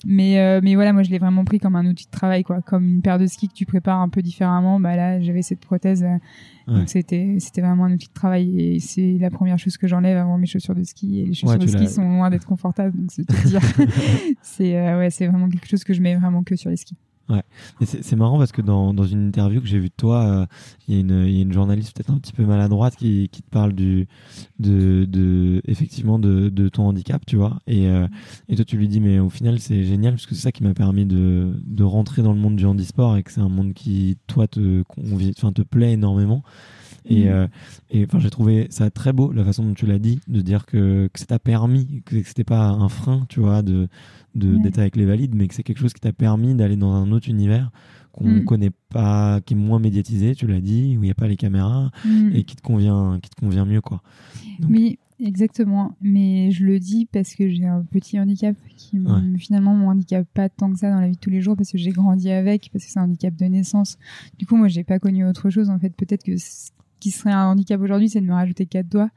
Mais, euh, mais voilà, moi je l'ai vraiment pris comme un outil de travail, quoi. Comme une paire de skis que tu prépares un peu différemment. Bah là, j'avais cette prothèse. Euh, donc c'était, c'était vraiment un outil de travail. Et c'est la première chose que j'enlève avant mes chaussures de ski. Et les chaussures de ski sont loin d'être confortables. Donc c'est euh, ouais, c'est vraiment quelque chose que je mets vraiment que sur les skis. Ouais, c'est marrant parce que dans, dans une interview que j'ai vue de toi, euh, il y, y, a une journaliste peut-être un petit peu maladroite qui, qui te parle du, de, de effectivement de, de ton handicap, tu vois. Et, euh, et toi, tu lui dis, mais au final, c'est génial parce que c'est ça qui m'a permis de, de rentrer dans le monde du handisport et que c'est un monde qui, toi, te, enfin, te plaît énormément. Et, mm. euh, et enfin, j'ai trouvé ça très beau la façon dont tu l'as dit, de dire que, que ça t'a permis, que c'était pas un frein, tu vois, de d'être avec les valides, mais que c'est quelque chose qui t'a permis d'aller dans un autre univers qu'on ne mm. connaît pas, qui est moins médiatisé, tu l'as dit, où il n'y a pas les caméras mm. et qui te convient, qui te convient mieux, quoi. Oui, exactement. Mais je le dis parce que j'ai un petit handicap qui finalement mon handicap pas tant que ça dans la vie de tous les jours parce que j'ai grandi avec, parce que c'est un handicap de naissance. Du coup, moi, j'ai pas connu autre chose. En fait, peut-être que qui serait un handicap aujourd'hui, c'est de me rajouter quatre doigts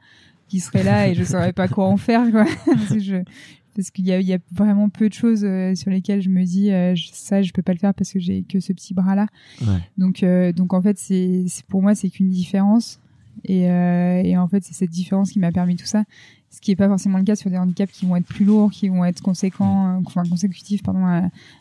qui seraient là et je saurais pas quoi en faire quoi. parce, je, parce qu'il y a, y a, vraiment peu de choses euh, sur lesquelles je me dis euh, ça je peux pas le faire parce que j'ai que ce petit bras là. Ouais. Donc euh, donc en fait c'est pour moi c'est qu'une différence et, et en fait c'est cette différence qui m'a permis tout ça ce qui n'est pas forcément le cas sur des handicaps qui vont être plus lourds, qui vont être conséquents, euh, enfin consécutifs pardon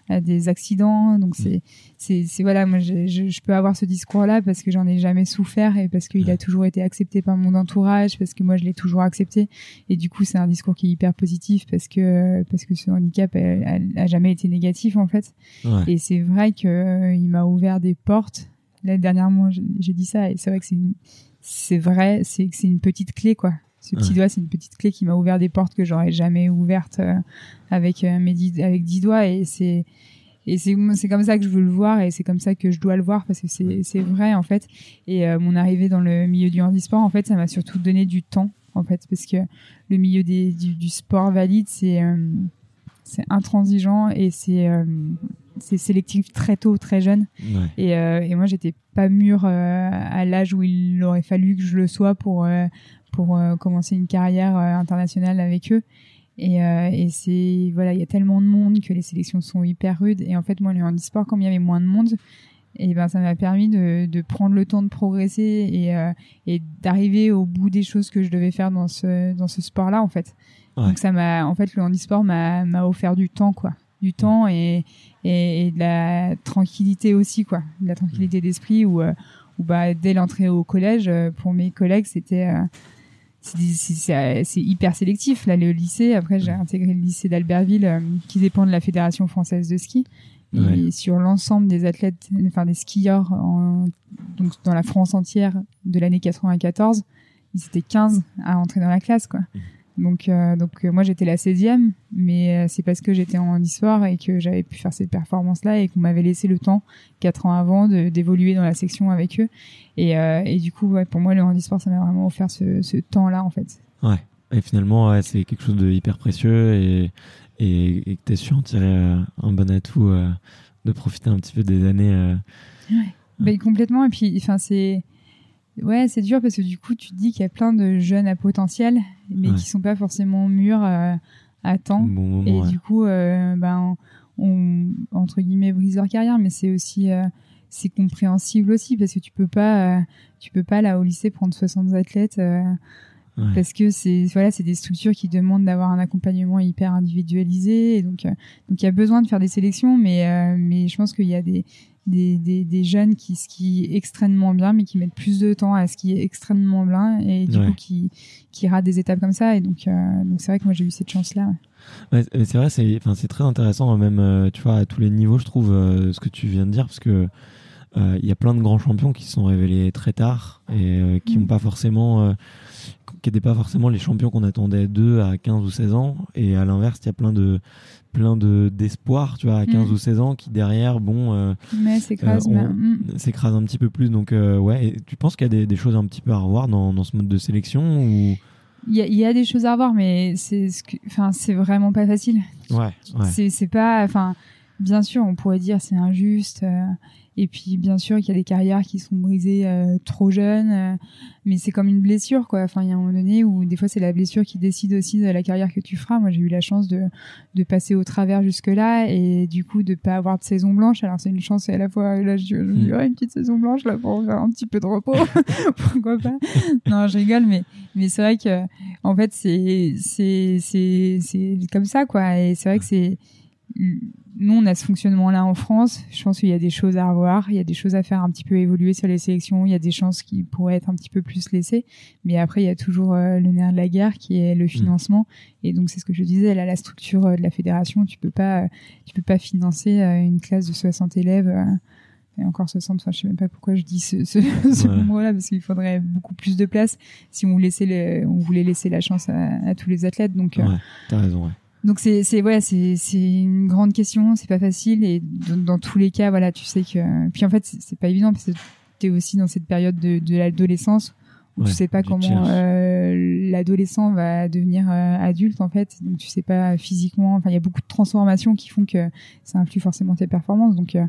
à, des accidents. Donc c'est c'est c'est voilà, moi je, je, peux avoir ce discours-là parce que j'en ai jamais souffert et parce qu'il a toujours été accepté par mon entourage, parce que moi je l'ai toujours accepté. Et du coup c'est un discours qui est hyper positif parce que parce que ce handicap a, jamais été négatif en fait. Et c'est vrai que euh, il m'a ouvert des portes. Là dernièrement j'ai dit ça et c'est vrai que c'est c'est vrai, c'est c'est une petite clé quoi. Ce petit doigt, c'est une petite clé qui m'a ouvert des portes que j'aurais jamais ouvertes euh, avec euh, mes dix, avec dix doigts. Et c'est et c'est comme ça que je veux le voir et c'est comme ça que je dois le voir parce que c'est vrai en fait. Et euh, mon arrivée dans le milieu du handisport en fait ça m'a surtout donné du temps en fait parce que le milieu des du, du sport valide c'est c'est intransigeant et c'est c'est sélectif très tôt, très jeune. Et, euh, et, moi, j'étais pas mûre à l'âge où il aurait fallu que je le sois pour pour commencer une carrière internationale avec eux. Et, et c'est voilà, il y a tellement de monde que les sélections sont hyper rudes. Et en fait, moi, le handisport, comme il y avait moins de monde, et ben ça m'a permis de, de, prendre le temps de progresser et, et d'arriver au bout des choses que je devais faire dans ce dans ce sport là en fait donc ça m'a, en fait, le handisport m'a, m'a offert du temps, quoi, du temps et, et, de la tranquillité aussi, quoi, de la tranquillité d'esprit où, euh, où bah dès l'entrée au collège, euh, pour mes collègues, c'était euh, c'est hyper sélectif. Là, le lycée, après, j'ai intégré le lycée d'Albertville, qui dépend de la Fédération française de ski. Et sur l'ensemble des athlètes, enfin des skieurs en, donc dans la France entière de l'année 94, ils étaient 15 à entrer dans la classe, quoi. Donc, euh, donc euh, moi j'étais la 16e, mais euh, c'est parce que j'étais en histoire et que j'avais pu faire cette performance-là et qu'on m'avait laissé le temps, quatre ans avant, d'évoluer dans la section avec eux. Et, et du coup, ouais, pour moi, le handisport, ça m'a vraiment offert ce, ce temps-là, en fait. Ouais. Et finalement, ouais, c'est quelque chose de hyper précieux et, et, et que tu es su en tirer un bon atout, de profiter un petit peu des années. Ouais. Bah, complètement. Et puis, enfin, c'est Ouais, c'est dur parce que du coup, tu te dis qu'il y a plein de jeunes à potentiel, mais qui sont pas forcément mûrs euh, à temps. et du coup, euh, ben, on, entre guillemets, brise leur carrière, mais c'est aussi, euh, c'est compréhensible aussi parce que tu peux pas, tu peux pas là au lycée prendre 60 athlètes. Parce que c'est voilà, c'est des structures qui demandent d'avoir un accompagnement hyper individualisé, et donc donc il y a besoin de faire des sélections, mais mais je pense qu'il y a des des, des, des, jeunes qui skient extrêmement bien, mais qui mettent plus de temps à skier extrêmement bien et du coup qui, qui ratent des étapes comme ça. Et donc, euh, donc c'est vrai que moi j'ai eu cette chance-là. Ouais, c'est vrai, c'est, enfin, c'est très intéressant, même, euh, tu vois, à tous les niveaux, je trouve, euh, ce que tu viens de dire, parce que il y a plein de grands champions qui se sont révélés très tard et qui n'ont mm. pas forcément qui n'étaient pas forcément les champions qu'on attendait d'eux à 15 ou 16 ans. Et à l'inverse, il y a plein de plein de d'espoir, tu vois, à 15 mm. ou 16 ans, qui derrière, bon, euh, s'écrase euh, mm. s'écrase un petit peu plus. Donc, euh, ouais, et tu penses qu'il y a des, des, choses un petit peu à revoir dans, dans ce mode de sélection ou? Il y, a, il y a des choses à revoir, mais c'est, enfin, c'est vraiment pas facile. Ouais. ouais. C'est, c'est pas, enfin, bien sûr, on pourrait dire c'est injuste. Et puis bien sûr qu'il y a des carrières qui sont brisées euh, trop jeunes, euh, mais c'est comme une blessure quoi. Enfin il y a un moment donné où des fois c'est la blessure qui décide aussi de la carrière que tu feras. Moi j'ai eu la chance de de passer au travers jusque là et du coup de pas avoir de saison blanche. Alors c'est une chance et à la fois là je, je, mm. une petite saison blanche là pour faire un petit peu de repos. Pourquoi pas? Non je rigole mais mais c'est vrai que en fait c'est c'est c'est c'est comme ça quoi et c'est vrai que c'est nous, on a ce fonctionnement-là en France. Je pense qu'il y a des choses à revoir, il y a des choses à faire un petit peu évoluer sur les sélections, il y a des chances qui pourraient être un petit peu plus laissées. Mais après, il y a toujours euh, le nerf de la guerre qui est le mm. financement. Et donc, c'est ce que je disais, là, la structure euh, de la fédération, tu peux pas, tu peux pas financer euh, une classe de 60 élèves. et encore 60, enfin, je sais même pas pourquoi je dis ce, ce, ce nombre-là, parce qu'il faudrait beaucoup plus de place si on, laissait on voulait laisser la chance à, à tous les athlètes. Donc, ouais, t'as raison, ouais. Donc c'est c'est ouais c'est c'est une grande question, c'est pas facile et dans, tous les cas voilà tu sais que puis en fait c'est pas évident parce que tu es aussi dans cette période de, de l'adolescence où tu sais pas comment euh, l'adolescent va devenir euh, adulte en fait. Donc tu sais pas physiquement enfin il y a beaucoup de transformations qui font que ça influe forcément tes performances. Donc euh,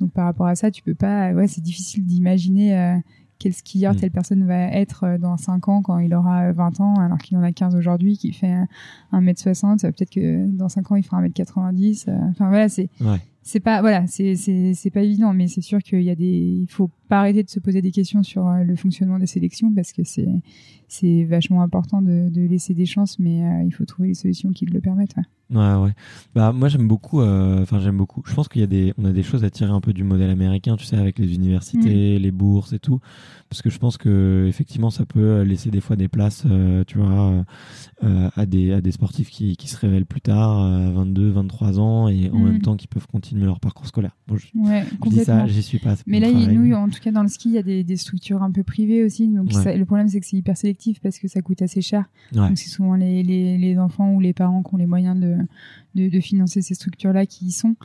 donc par rapport à ça tu peux pas ouais c'est difficile d'imaginer euh, quel skieur mm. telle personne va être euh, dans 5 ans quand il aura 20 ans alors qu'il en a 15 aujourd'hui qui fait 1m60 peut-être que dans 5 ans il fera 1m90 euh, enfin voilà c'est c'est pas voilà c'est c'est pas évident mais c'est sûr qu'il y a des il faut pas arrêter de se poser des questions sur euh, le fonctionnement des sélections parce que c'est c'est vachement important de, de, laisser des chances mais il faut trouver les solutions qui le permettent Ouais, ouais. Bah, moi, j'aime beaucoup, euh, enfin, j'aime beaucoup. Je pense qu'il y a des, on a des choses à tirer un peu du modèle américain, tu sais, avec les universités, mm. les bourses et tout. Parce que je pense que, effectivement, ça peut laisser des fois des places, euh, tu vois, euh, à des, à des sportifs qui, qui se révèlent plus tard, à 22, 23 ans, et en mm. même temps qui peuvent continuer leur parcours scolaire. Bon, je, ouais, je dis ça, j'y suis pas. Mais là, il nous, en tout cas, dans le ski, il y a des, des structures un peu privées aussi. Donc, le problème, c'est que c'est hyper sélectif parce que ça coûte assez cher. Donc, c'est souvent les, les, les enfants ou les parents qui ont les moyens de, de, de financer ces structures-là qui y sont.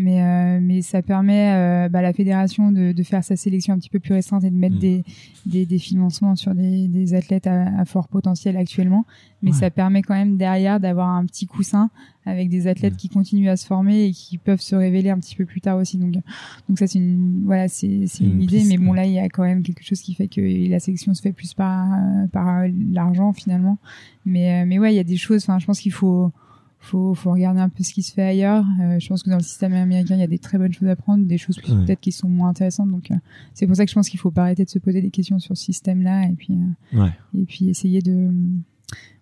Mais, euh, mais ça permet euh, bah, à la fédération de, de, faire sa sélection un petit peu plus restreinte et de mettre mm. des, des, des, financements sur des, des athlètes à, à, fort potentiel actuellement. Mais ça permet quand même derrière d'avoir un petit coussin avec des athlètes qui continuent à se former et qui peuvent se révéler un petit peu plus tard aussi. Donc, donc ça c'est une voilà c'est c'est une, idée, mais bon là il y a quand même quelque chose qui fait que la sélection se fait plus par par l'argent finalement. Mais mais ouais il y a des choses. Enfin je pense qu'il faut faut, faut regarder un peu ce qui se fait ailleurs. Euh, je pense que dans le système américain, il y a des très bonnes choses à prendre, des choses peut-être qui sont moins intéressantes. Donc, euh, c'est pour ça que je pense qu'il faut pas arrêter de se poser des questions sur ce système-là et puis, euh, ouais. et puis essayer de,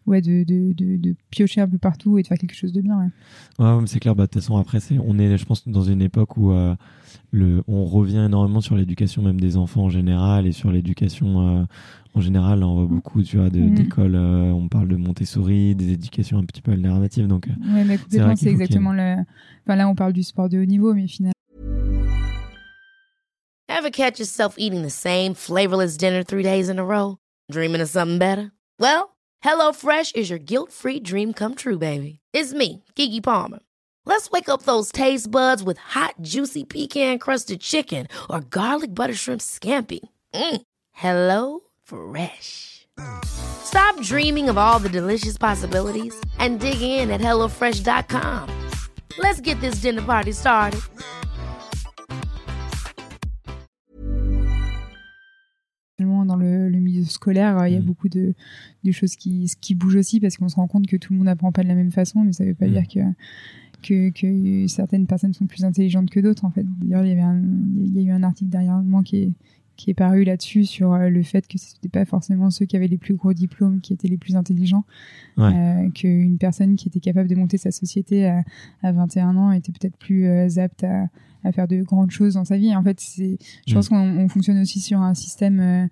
ouais, de, de, de, de, piocher un peu partout et de faire quelque chose de bien. Ouais, ouais c'est clair. Bah, de toute façon, après, c'est, on est, je pense, dans une époque où le, on revient énormément sur l'éducation même des enfants en général et sur l'éducation en général, on voit beaucoup, tu vois, mm. d'écoles, euh, on parle de Montessori, des éducations un petit peu alternatives. Donc, euh, ouais, mais complètement, c'est exactement le. Enfin, là, on parle du sport de haut niveau, mais finalement. Ever catch yourself eating the same flavorless dinner three days in a row? Dreaming of something better? Well, HelloFresh is your guilt-free dream come true, baby. It's me, Kiki Palmer. Let's wake up those taste buds with hot, juicy pecan-crusted chicken or garlic butter shrimp scampi. Mm. Hello? Fresh. Stop dreaming of all the delicious possibilities and dig in at HelloFresh.com. Let's get this dinner party started. Dans le, le, milieu scolaire, il y a mm. beaucoup de, de, choses qui, qui bougent aussi parce qu'on se rend compte que tout le monde n'apprend pas de la même façon, mais ça ne veut pas mm. dire que que, que, certaines personnes sont plus intelligentes que d'autres en fait. D'ailleurs, il y avait un, il y a eu un article derrière moi qui est, qui est paru là-dessus sur euh, le fait que ce n'était pas forcément ceux qui avaient les plus gros diplômes qui étaient les plus intelligents, euh, qu'une personne qui était capable de monter sa société à, à 21 ans était peut-être plus euh, apte à, à, faire de grandes choses dans sa vie. En fait, je pense mm. qu'on fonctionne aussi sur un système euh,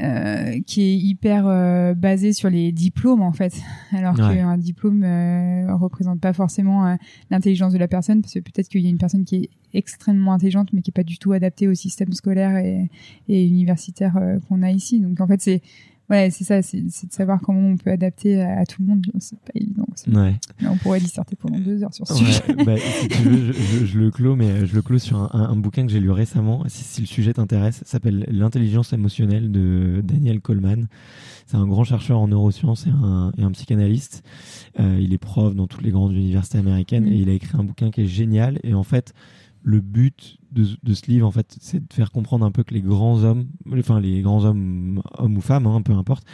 euh, qui est hyper euh, basé sur les diplômes en fait, alors qu'un diplôme euh, représente pas forcément euh, l'intelligence de la personne, parce que peut-être qu'il y a une personne qui est extrêmement intelligente mais qui est pas du tout adaptée au système scolaire et, et universitaire qu'on a ici. Donc en fait c'est Ouais, c'est ça, c'est de savoir comment on peut adapter à, tout le monde. C'est pas évident. Ouais. on pourrait disserter pendant deux heures sur ce sujet. Bah, si tu veux, je, je, le clôt, mais je le clôt sur un, un, bouquin que j'ai lu récemment. Si, si le sujet t'intéresse, s'appelle L'intelligence émotionnelle de Daniel Coleman. C'est un grand chercheur en neurosciences et un, et un psychanalyste. Euh, il est prof dans toutes les grandes universités américaines mm. et il a écrit un bouquin qui est génial. Et en fait, le but de, de, ce livre, en fait, c'est de faire comprendre un peu que les grands hommes, enfin les grands hommes, hommes ou femmes, hein, peu importe,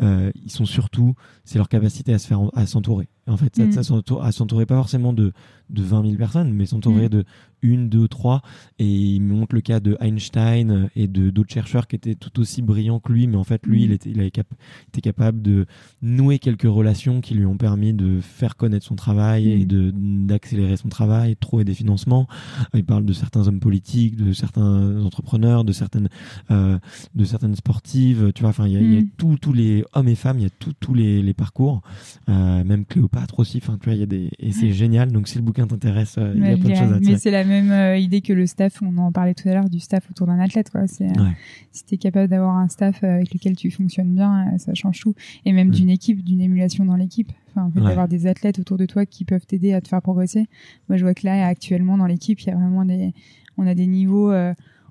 euh, ils sont surtout, c'est leur capacité à se faire, à s'entourer. En fait, mm. ça, à s'entourer pas forcément de, de 20 000 personnes, mais s'entourer mm. de une, deux, trois. Et il montre le cas de Einstein et de d'autres chercheurs qui étaient tout aussi brillants que lui, mais en fait, lui, il, mm. était, il avait cap était capable de nouer quelques relations qui lui ont permis de faire connaître son travail et de d'accélérer son travail, de trouver des financements. Il parle de certains hommes politiques, de certains entrepreneurs, de certaines, euh, de certaines sportives. Tu vois, enfin, il y a, y a tous les hommes et femmes, il y a tous les, les parcours, euh, même Cléopâtre aussi. Enfin, tu vois, il y a des et c'est génial. Donc, si le bouquin t'intéresse, euh, il y a plein de choses à dire. Mais c'est la même idée que le staff. On en parlait tout à l'heure du staff autour d'un athlète. Quoi. C'est euh, si t'es capable d'avoir un staff avec lequel tu fonctionnes bien, ça change tout. Et même mm. d'une équipe, d'une émulation dans l'équipe. Enfin, en fait, d'avoir des athlètes autour de toi qui peuvent t'aider à te faire progresser. Moi, je vois que là, actuellement, dans l'équipe, il y a vraiment des, on a des niveaux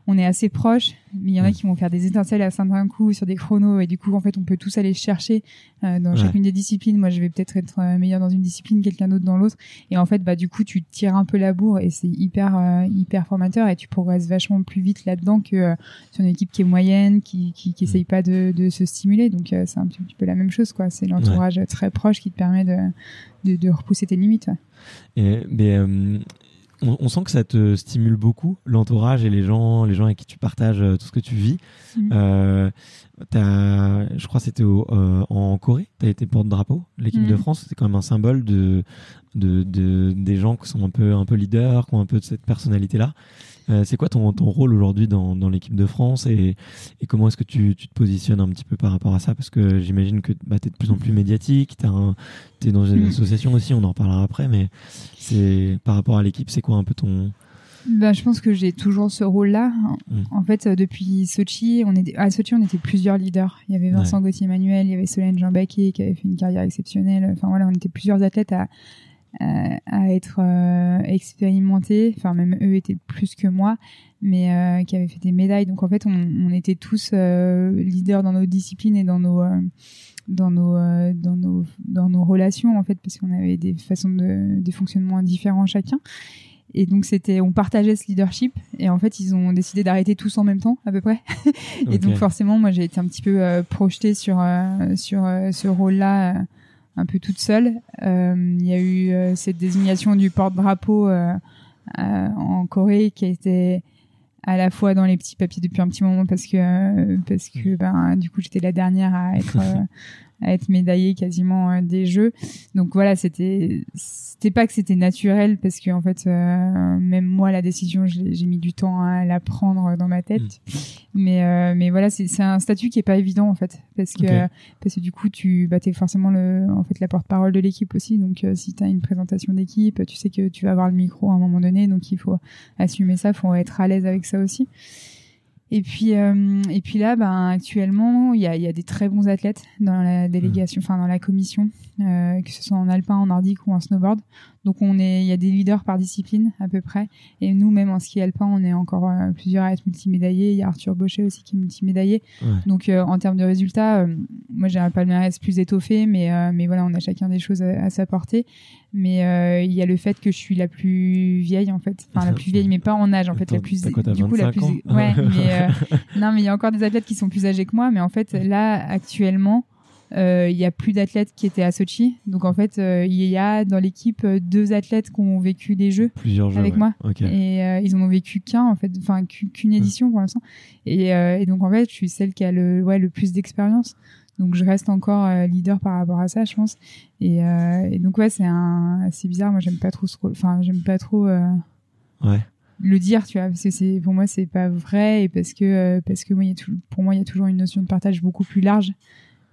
on est assez proches, mais il y en a qui vont faire des étincelles à d'un coup sur des chronos et du coup en fait on peut tous aller chercher euh, dans chacune des disciplines. Moi je vais peut-être être, euh, meilleur dans une discipline, quelqu'un d'autre dans l'autre et en fait bah du coup tu tires un peu la bourre et c'est hyper euh, hyper formateur et tu progresses vachement plus vite là-dedans que sur une équipe qui est moyenne, qui qui, qui essaye pas de, de se stimuler. Donc c'est un petit, peu la même chose quoi. C'est l'entourage très proche qui te permet de de, de repousser tes limites. Et, mais on, sent que ça te stimule beaucoup l'entourage et les gens, les gens avec qui tu partages euh, tout ce que tu vis. Mm. Euh, je crois que c'était euh, en Corée, tu as été porte-drapeau. L'équipe de mm. France, c'est quand même un symbole de, de, de, des gens qui sont un peu, un peu leaders, qui ont un peu de cette personnalité-là. Euh, c'est quoi ton, ton rôle aujourd'hui dans, dans l'équipe de France et, et comment est-ce que tu, tu, te positionnes un petit peu par rapport à ça? Parce que j'imagine que bah, tu es de plus en plus médiatique, tu es dans une mm. association aussi, on en reparlera après, mais c'est par rapport à l'équipe, c'est quoi un peu ton, Ben, je pense que j'ai toujours ce rôle-là. Mm. En fait, euh, depuis Sochi, on était, à Sochi, on était plusieurs leaders. Il y avait Vincent Gauthier-Emmanuel, il y avait Solène Jean-Baquet qui avait fait une carrière exceptionnelle. Enfin voilà, on était plusieurs athlètes à, à, à être euh, expérimentés. Enfin, même eux étaient plus que moi, mais euh, qui avaient fait des médailles. Donc en fait, on, on était tous euh, leaders dans nos disciplines et dans nos euh, dans nos euh, dans nos dans nos relations en fait parce qu'on avait des façons de des fonctionnements différents chacun et donc c'était on partageait ce leadership et en fait ils ont décidé d'arrêter tous en même temps à peu près et donc forcément moi j'ai été un petit peu euh, projetée sur euh, sur euh, ce rôle là un peu toute seule. Euh, il y a eu euh, cette désignation du porte-drapeau euh, euh, en Corée qui a été à la fois dans les petits papiers depuis un petit moment parce que parce que ben du coup j'étais la dernière à être euh, à être médaillée quasiment euh, des jeux. Donc voilà c'était c'était pas que c'était naturel parce que en fait euh, même moi la décision j'ai mis du temps à la prendre dans ma tête. Mais euh, mais voilà c'est c'est un statut qui est pas évident en fait parce que parce que du coup tu bah t'es forcément le en fait la porte-parole de l'équipe aussi. Donc euh, si tu as une présentation d'équipe tu sais que tu vas avoir le micro à un moment donné. Donc il faut assumer ça faut être à l'aise avec ça aussi et puis euh, et puis là ben actuellement il y a y a des très bons athlètes dans la délégation enfin dans la commission euh, que ce soit en alpin en nordique ou en snowboard. Donc on est il y a des leaders par discipline à peu près. Et nous même en ski alpin on est encore euh, plusieurs à être multimédaillés. Il y a Arthur Baucher aussi qui est multimédaillé. Ouais. donc euh, en termes de résultats, euh, moi j'ai un palmarès plus étoffé, mais euh, mais voilà, on a chacun des choses à, à sa portée. Mais euh, il y a le fait que je suis la plus vieille en fait, enfin la plus vieille, mais pas en âge en fait, la plus quoi, du coup la 25 plus ouais. mais euh, non, mais il y a encore des athlètes qui sont plus âgés que moi, mais en fait là actuellement. euh, Il y a plus d'athlètes qui étaient à Sochi, donc en fait euh, il y a dans l'équipe euh, deux athlètes qui ont vécu les Jeux, Plusieurs jeux. avec ouais. moi. Et euh, ils en ont vécu qu'un en fait enfin qu'u- qu'une édition pour l'instant et, euh, et donc en fait je suis celle qui a le ouais le plus d'expérience donc je reste encore euh, leader par rapport à ça je pense et, euh, et donc ouais c'est un c'est bizarre moi j'aime pas trop ce enfin j'aime pas trop euh, Ouais. le dire tu vois parce que c'est pour moi c'est pas vrai et parce que parce que moi il y a tout, pour moi il y a toujours une notion de partage beaucoup plus large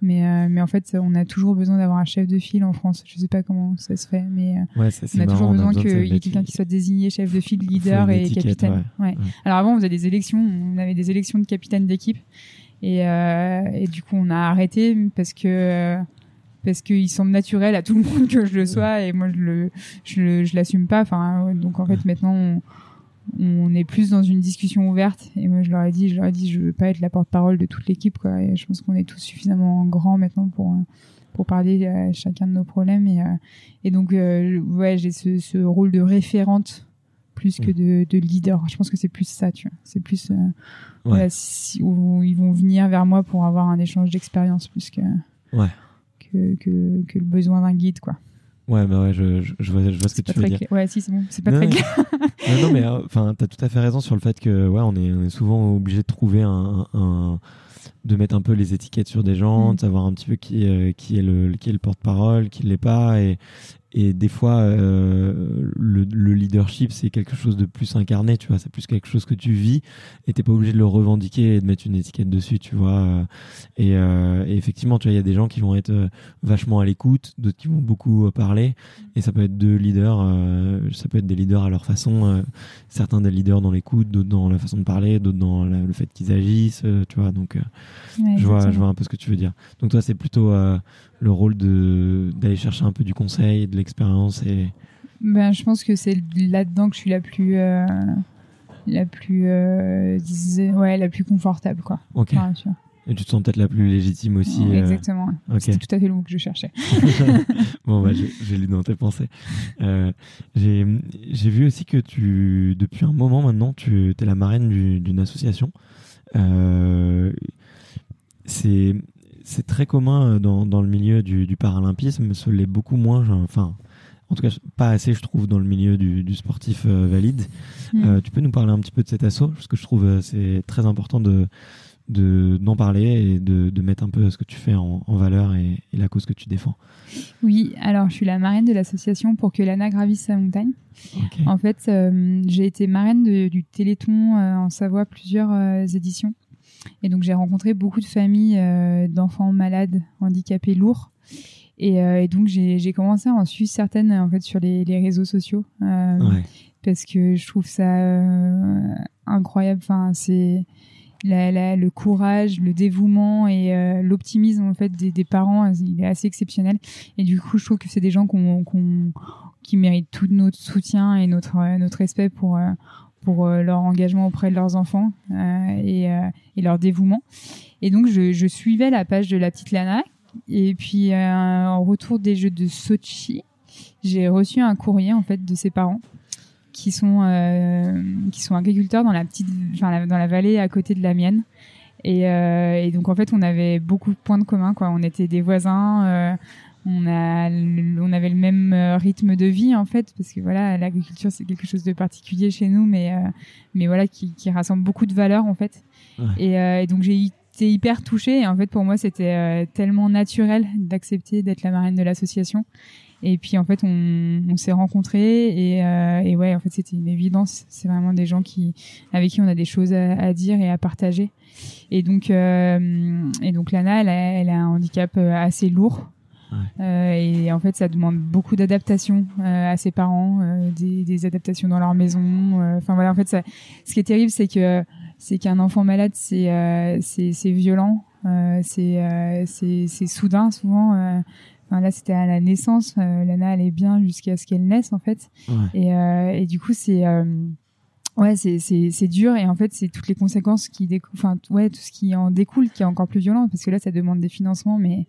mais euh, mais en fait on a toujours besoin d'avoir un chef de file en France je sais pas comment ça se fait mais Ouais, on a marrant, toujours besoin qu'il y ait quelqu'un qui soit désigné chef de file, leader et capitaine. ouais. Ouais. Alors avant, on faisait des élections, on avait des élections de capitaine d'équipe. Et, euh, et du coup, on a arrêté parce que parce qu'il semble naturel à tout le monde que je le sois et moi je le je, l'assume pas. Enfin, donc en fait maintenant on, on est plus dans une discussion ouverte et moi je leur ai dit je leur ai dit je veux pas être la porte-parole de toute l'équipe quoi. Et je pense qu'on est tous suffisamment grands maintenant pour euh, pour parler euh, chacun de nos problèmes et et donc euh, ouais j'ai ce, ce rôle de référente plus que de, de leader. Je pense que c'est plus ça, tu vois. C'est plus euh, voilà, si, où ils vont venir vers moi pour avoir un échange d'expérience plus que, Ouais. que, que, que le besoin d'un guide, quoi. Ouais, bah ouais, je, je, je vois, je vois ce que tu veux dire. clair. Ouais, si, c'est bon. C'est pas Non, très clair. Ouais, non, mais enfin, t'as tout à fait raison sur le fait que ouais, on est, on est souvent obligé de trouver un, un- de mettre un peu les étiquettes sur des gens, Mm. de savoir un petit peu qui, euh, qui est le, qui est le porte-parole, qui l'est pas, et, et des fois, euh, le, le leadership, c'est quelque chose de plus incarné, tu vois, c'est plus quelque chose que tu vis, et t'es pas obligé de le revendiquer et de mettre une étiquette dessus, tu vois. euh, Et, euh, et effectivement, tu vois, il y a des gens qui vont être vachement à l'écoute, d'autres qui vont beaucoup parler, et ça peut être deux leaders, euh, ça peut être des leaders à leur façon, certains des leaders dans l'écoute, d'autres dans la façon de parler, d'autres dans la- le fait qu'ils agissent, tu vois. Donc, Ouais, je vois, je vois un peu ce que tu veux dire. Donc toi, c'est plutôt le rôle d'aller chercher un peu du conseil, et de l'expérience et Ben, je pense que c'est là-dedans que je suis la plus, euh, la plus, euh, ouais, la plus confortable, quoi. ok. Enfin, tu vois. Et tu te sens peut-être la plus légitime aussi. Ouais, euh, Exactement. ok. C'était tout à fait le mot que je cherchais. bon, bah, j'ai lu dans tes pensées. Euh, j'ai vu aussi que tu, depuis un moment maintenant, tu es la marraine du- d'une association. Euh, c'est c'est très commun dans, dans le milieu du, du paralympisme, ce l'est beaucoup moins, enfin, en tout cas, pas assez, je trouve, dans le milieu du, du sportif euh, valide. Mm. Euh, tu peux nous parler un petit peu de cet assaut Parce que je trouve euh, c'est très important de de- d'en parler et de, de mettre un peu ce que tu fais en, en valeur et, et la cause que tu défends. Oui, alors je suis la marraine de l'association pour que l'ANA gravisse sa montagne. En fait, euh, j'ai été marraine de- du Téléthon euh, en Savoie plusieurs euh, éditions. Et donc j'ai rencontré beaucoup de familles euh, d'enfants malades, handicapés, lourds. Et, euh, et donc j'ai commencé à en suivre certaines en fait sur les, les réseaux sociaux. euh, Ouais. parce que je trouve ça incroyable. Enfin, c'est la, le courage, le dévouement et euh, l'optimisme en fait des, des, parents, il est assez exceptionnel. Et du coup, je trouve que c'est des gens qui méritent tout notre soutien et notre notre respect pour pour euh, leur engagement auprès de leurs enfants et, et leur dévouement. Et donc, je, suivais la page de la petite Lana. Et puis, en retour des Jeux de Sochi, j'ai reçu un courrier en fait de ses parents qui sont euh, qui sont agriculteurs dans la petite enfin dans la vallée à côté de la mienne et, euh, et, donc en fait on avait beaucoup de points de commun quoi on était des voisins euh, on a on avait le même euh, rythme de vie en fait parce que voilà l'agriculture c'est quelque chose de particulier chez nous mais euh, mais voilà qui, qui rassemble beaucoup de valeurs en fait et, et, donc j'ai été hyper touchée et en fait pour moi c'était tellement naturel d'accepter d'être la marraine de l'association et puis en fait, on, on s'est rencontrés et, euh, et, ouais, en fait, c'était une évidence. C'est vraiment des gens qui, avec qui on a des choses à, à dire et à partager. Et donc, euh, et donc Lana, elle a, elle a, un handicap euh, assez lourd. Euh, et en fait, ça demande beaucoup d'adaptation euh, à ses parents, euh, des, des, adaptations dans leur maison. Enfin voilà, en fait, ça, ce qui est terrible, c'est que c'est qu'un enfant malade, c'est c'est violent, c'est c'est soudain souvent là, c'était à la naissance. Euh, Lana, elle est bien jusqu'à ce qu'elle naisse, en fait. Et, euh, et, du coup, c'est euh, ouais, c'est dur. Et en fait, c'est toutes les conséquences qui découlent. Enfin, ouais, tout ce qui en découle, qui est encore plus violent, parce que là, ça demande des financements, mais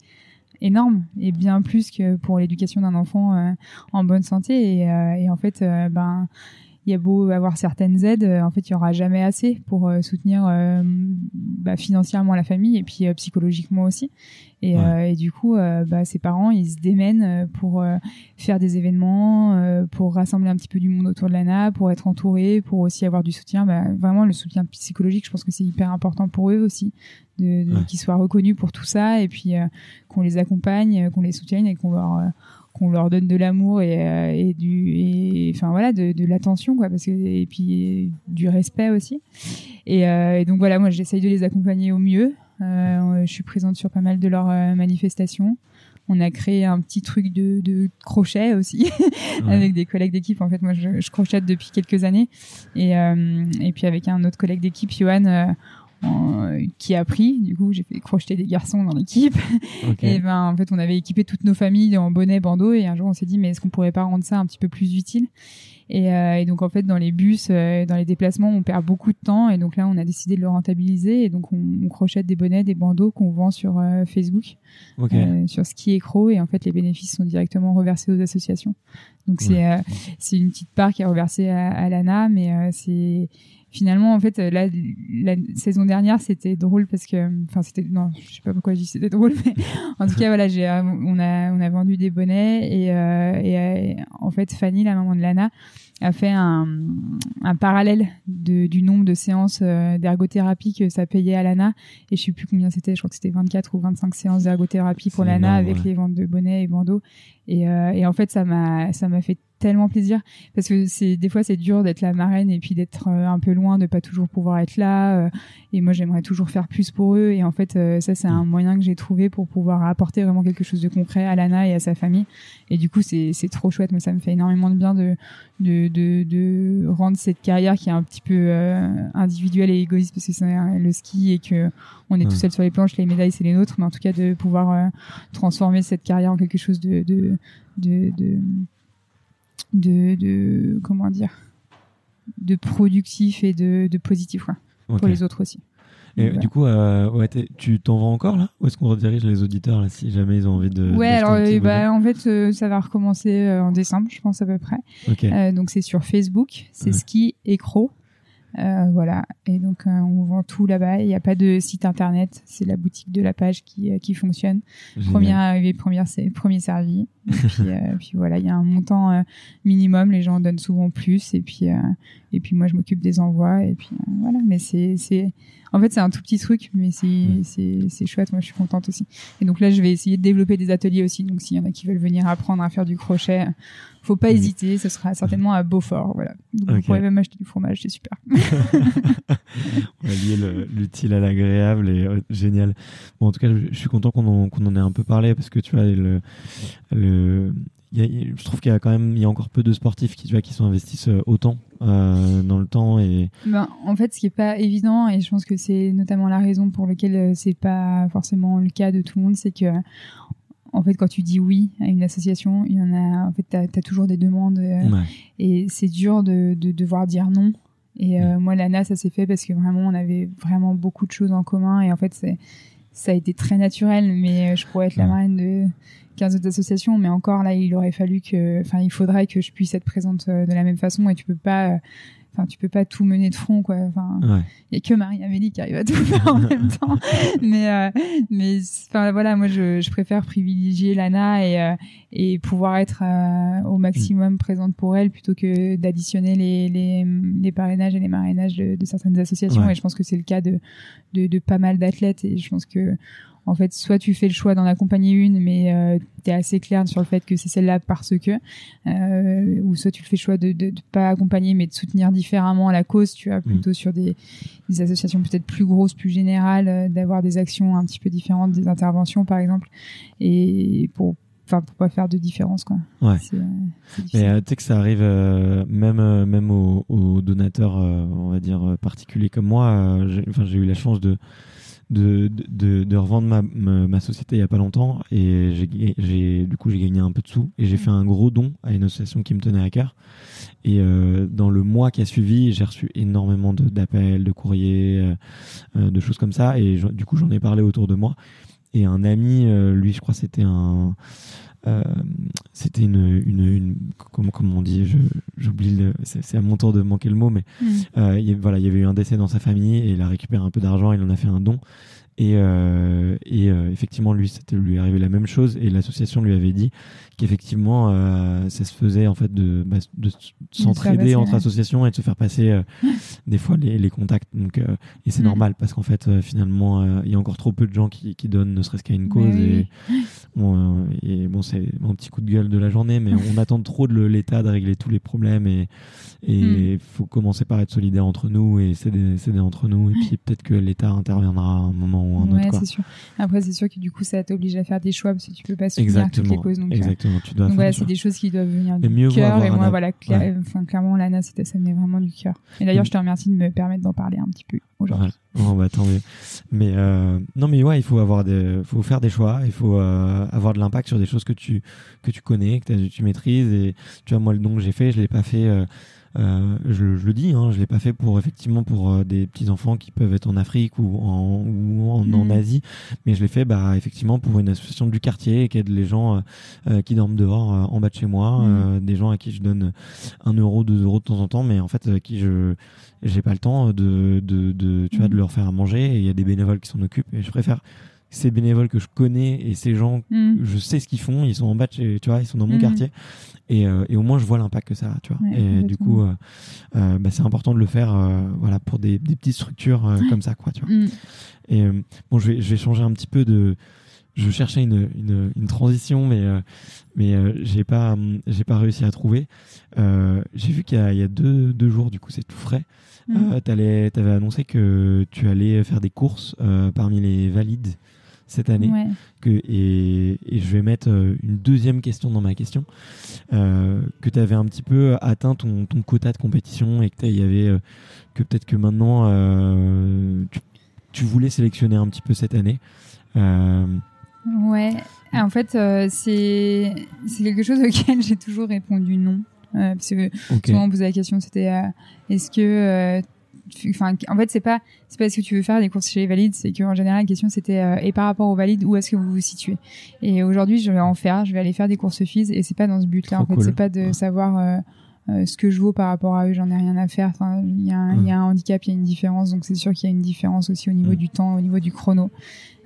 énormes et bien plus que pour l'éducation d'un enfant en bonne santé. Et, et en fait, ben il y a beau avoir certaines aides, euh, en fait, il y aura jamais assez pour euh, soutenir euh, bah, financièrement la famille et puis psychologiquement aussi. Et, et du coup, bah, ses parents, ils se démènent pour faire des événements, pour rassembler un petit peu du monde autour de l'ANA, pour être entourés, pour aussi avoir du soutien. Bah, vraiment, le soutien psychologique, je pense que c'est hyper important pour eux aussi, de, de qu'ils soient reconnus pour tout ça et puis qu'on les accompagne, qu'on les soutienne et qu'on leur qu'on leur donne de l'amour et, euh, et, du enfin voilà de, de l'attention quoi parce que et puis du respect aussi. Et, euh, et donc voilà moi j'essaye de les accompagner au mieux. Euh, je suis présente sur pas mal de leurs manifestations. On a créé un petit truc de, de crochet aussi avec des collègues d'équipe. En fait, moi, je, je, crochette depuis quelques années. Et, euh, et puis avec un autre collègue d'équipe, Johan, qui a pris. Du coup, j'ai fait crocheter des garçons dans l'équipe. Et ben, en fait, on avait équipé toutes nos familles en bonnet, bandeau. Et un jour, on s'est dit, mais est-ce qu'on pourrait pas rendre ça un petit peu plus utile? Et, euh, et, donc en fait dans les bus, euh, dans les déplacements, on perd beaucoup de temps et donc là on a décidé de le rentabiliser et donc on, on crochette des bonnets, des bandeaux qu'on vend sur euh, Facebook, sur Ski et Crow et en fait les bénéfices sont directement reversés aux associations. Donc c'est c'est une petite part qui est reversée à, à l'ANA, mais c'est finalement en fait la, la saison dernière c'était drôle parce que enfin c'était non je sais pas pourquoi je dis c'était drôle mais en tout cas voilà j'ai on a on a vendu des bonnets et, euh, et, en fait Fanny la maman de Lana a fait un, un parallèle de, du nombre de séances euh, d'ergothérapie que ça payait à Lana. Et je sais plus combien c'était je crois que c'était 24 ou 25 séances d'ergothérapie pour Lana avec les ventes de bonnets et bandeaux. Et, euh, et en fait ça m'a ça m'a fait tellement plaisir parce que c'est des fois c'est dur d'être la marraine et puis d'être euh, un peu loin de pas toujours pouvoir être là euh, et moi j'aimerais toujours faire plus pour eux et en fait euh, ça c'est un moyen que j'ai trouvé pour pouvoir apporter vraiment quelque chose de concret à Lana et à sa famille et du coup c'est trop chouette moi ça me fait énormément de bien de de de, de rendre cette carrière qui est un petit peu individuelle et égoïste parce que c'est le ski et que on est tout seul sur les planches les médailles c'est les nôtres mais en tout cas de pouvoir transformer cette carrière en quelque chose de, de, de de, de comment dire de productif et de, de positif quoi, pour les autres aussi. Et du coup, euh, ouais, tu t'en vas encore là? Ou est-ce qu'on redirige les auditeurs là, si jamais ils ont envie de. Ouais, alors bah, en fait, euh, ça va recommencer euh, en décembre, je pense à peu près. Euh, donc c'est sur Facebook, c'est Ski et Crow. Euh, voilà. Et donc, euh, on vend tout là-bas. Il n'y a pas de site internet. C'est la boutique de la page qui, euh, qui fonctionne. Première arrivée, première, premier servi. Et puis, puis voilà, il y a un montant minimum. Les gens donnent souvent plus. Et puis, et puis moi, je m'occupe des envois. Et puis voilà. Mais c'est, c'est, en fait, c'est un tout petit truc, mais c'est, c'est, c'est chouette. Moi, je suis contente aussi. Et donc là, je vais essayer de développer des ateliers aussi. Donc, s'il y en a qui veulent venir apprendre à faire du crochet, faut pas hésiter, ce sera certainement à Beaufort, voilà. Donc vous pourrez même acheter du fromage, c'est super. On va lier l'utile à l'agréable et euh, génial. Bon, en tout cas, je, suis content qu'on en, ait un peu parlé parce que tu vois, le, je trouve qu'il y a quand même, il y a encore peu de sportifs qui, tu vois, qui sont investis autant dans le temps et. Ben, en fait, ce qui est pas évident, et je pense que c'est notamment la raison pour laquelle c'est pas forcément le cas de tout le monde, c'est que en fait, quand tu dis oui à une association, il y en a, en fait, tu as, toujours des demandes et c'est dur de, de, devoir dire non. Et euh, moi, l'ANA, ça s'est fait parce que vraiment, on avait vraiment beaucoup de choses en commun. Et en fait, ça a été très naturel. Mais euh, je pourrais être la marraine de 15 autres associations. Mais encore, là, il aurait fallu que, enfin, il faudrait que je puisse être présente euh, de la même façon. Et tu peux pas enfin tu peux pas tout mener de front quoi. Enfin il y a que Marie-Amélie qui arrive à tout faire en même temps. Mais euh, mais enfin voilà moi je, je préfère privilégier Lana et euh, et pouvoir être euh, au maximum mm. présente pour elle plutôt que d'additionner les, les les parrainages et les marrainages de, de certaines associations. Et je pense que c'est le cas de, de de pas mal d'athlètes. Et je pense que en fait, soit tu fais le choix d'en accompagner une, mais euh, tu es assez clair sur le fait que c'est celle-là parce que, euh, ou soit tu fais le choix de ne pas accompagner, mais de soutenir différemment la cause, tu vois, plutôt mm. sur des, des associations peut-être plus grosses, plus générales, euh, d'avoir des actions un petit peu différentes, des interventions par exemple, et pour enfin pour pas faire de différence quoi. Ouais. Euh, mais euh, tu sais que ça arrive euh, même même aux, aux donateurs on va dire particuliers comme moi. Enfin j'ai eu la chance de de, de, de revendre ma, ma, société il y a pas longtemps et j'ai du coup j'ai gagné un peu de sous et j'ai fait un gros don à une association qui me tenait à cœur. Et euh, dans le mois qui a suivi j'ai reçu énormément d'appels de, courriers euh, euh, de choses comme ça et du coup j'en ai parlé autour de moi. Et un ami lui je crois c'était un euh, c'était une, une, une comment, comment on dit j'oublie c'est à mon tour de manquer le mot mais mm. euh, il, voilà il y avait eu un décès dans sa famille et il a récupéré un peu d'argent il en a fait un don et, euh, et euh, effectivement, lui, c'était lui arrivé la même chose. Et l'association lui avait dit qu'effectivement, euh, ça se faisait en fait de, bah, de s'entraider entre associations et de se faire passer euh, des fois les, les contacts. Donc, euh, et c'est mm. normal parce qu'en fait, finalement, il y a encore trop peu de gens qui, qui donnent, ne serait-ce qu'à une cause. Et, bon, et bon, c'est mon petit coup de gueule de la journée, mais on attend trop de l'État de régler tous les problèmes et il mm. faut commencer par être solidaire entre nous et s'aider entre nous. Et puis peut-être que l'État interviendra à un moment ouais, c'est sûr. Après, c'est sûr que du coup, ça t'oblige à faire des choix parce que tu peux pas soutenir toutes les causes. Donc, euh, Exactement. Tu dois donc voilà, c'est des choses qui doivent venir du cœur. Et moi, voilà, enfin, clairement, l'ANA, ça venait vraiment du cœur. Et d'ailleurs, mm. je te remercie de me permettre d'en parler un petit peu aujourd'hui. Bon, bah, tant mieux. Mais euh, non, mais ouais, il faut avoir des, faut faire des choix. Il faut euh, avoir de l'impact sur des choses que tu que tu connais, que tu maîtrises. Et tu vois, moi, le don que j'ai fait, je l'ai pas fait. Euh, euh, je, je, le dis, hein, je l'ai pas fait pour effectivement pour euh, des petits enfants qui peuvent être en Afrique ou en, ou en, en, mm. Asie, mais je l'ai fait bah effectivement pour une association du quartier qui aide les gens euh, qui dorment dehors en bas de chez moi, mm. des gens à qui je donne un euro, deux euros de temps en temps, mais en fait à qui je j'ai pas le temps de, de, de tu vois de mm. leur faire à manger et il y a des bénévoles qui s'en occupent et je préfère ces bénévoles que je connais et ces gens, mm. je sais ce qu'ils font, ils sont en bas, tu vois, ils sont dans mon mm. quartier et, euh, et, au moins je vois l'impact que ça a, tu vois. et du coup, euh, euh, bah, c'est important de le faire, voilà, pour des, des petites structures comme ça, quoi, tu vois. Mm. Et bon, je vais, je vais changer un petit peu de, je cherchais une, une, une transition, mais mais j'ai pas j'ai pas réussi à trouver. j'ai vu qu'il y, y, a deux, deux jours, du coup, c'est tout frais. Tu avais annoncé que tu allais faire des courses parmi les valides cette année. Que, et, et, je vais mettre euh, une deuxième question dans ma question. Euh, que tu avais un petit peu atteint ton, ton, quota de compétition et que y avait euh, que peut-être que maintenant euh, tu, tu, voulais sélectionner un petit peu cette année. Ouais, en fait, c'est quelque chose auquel j'ai toujours répondu non. parce que souvent on me posait la question, c'était est-ce que enfin en fait c'est pas c'est pas ce que tu veux faire des courses chez les valides. C'est qu'en général la question c'était euh, et par rapport aux valides où est-ce que vous vous situez? Et aujourd'hui je vais en faire je vais aller faire des courses FIS et c'est pas dans ce but là en fait. c'est pas de savoir euh, euh, ce que je vaux par rapport à eux j'en ai rien à faire. Enfin il y a un, il y a un handicap il y a une différence donc c'est sûr qu'il y a une différence aussi au niveau du temps au niveau du chrono.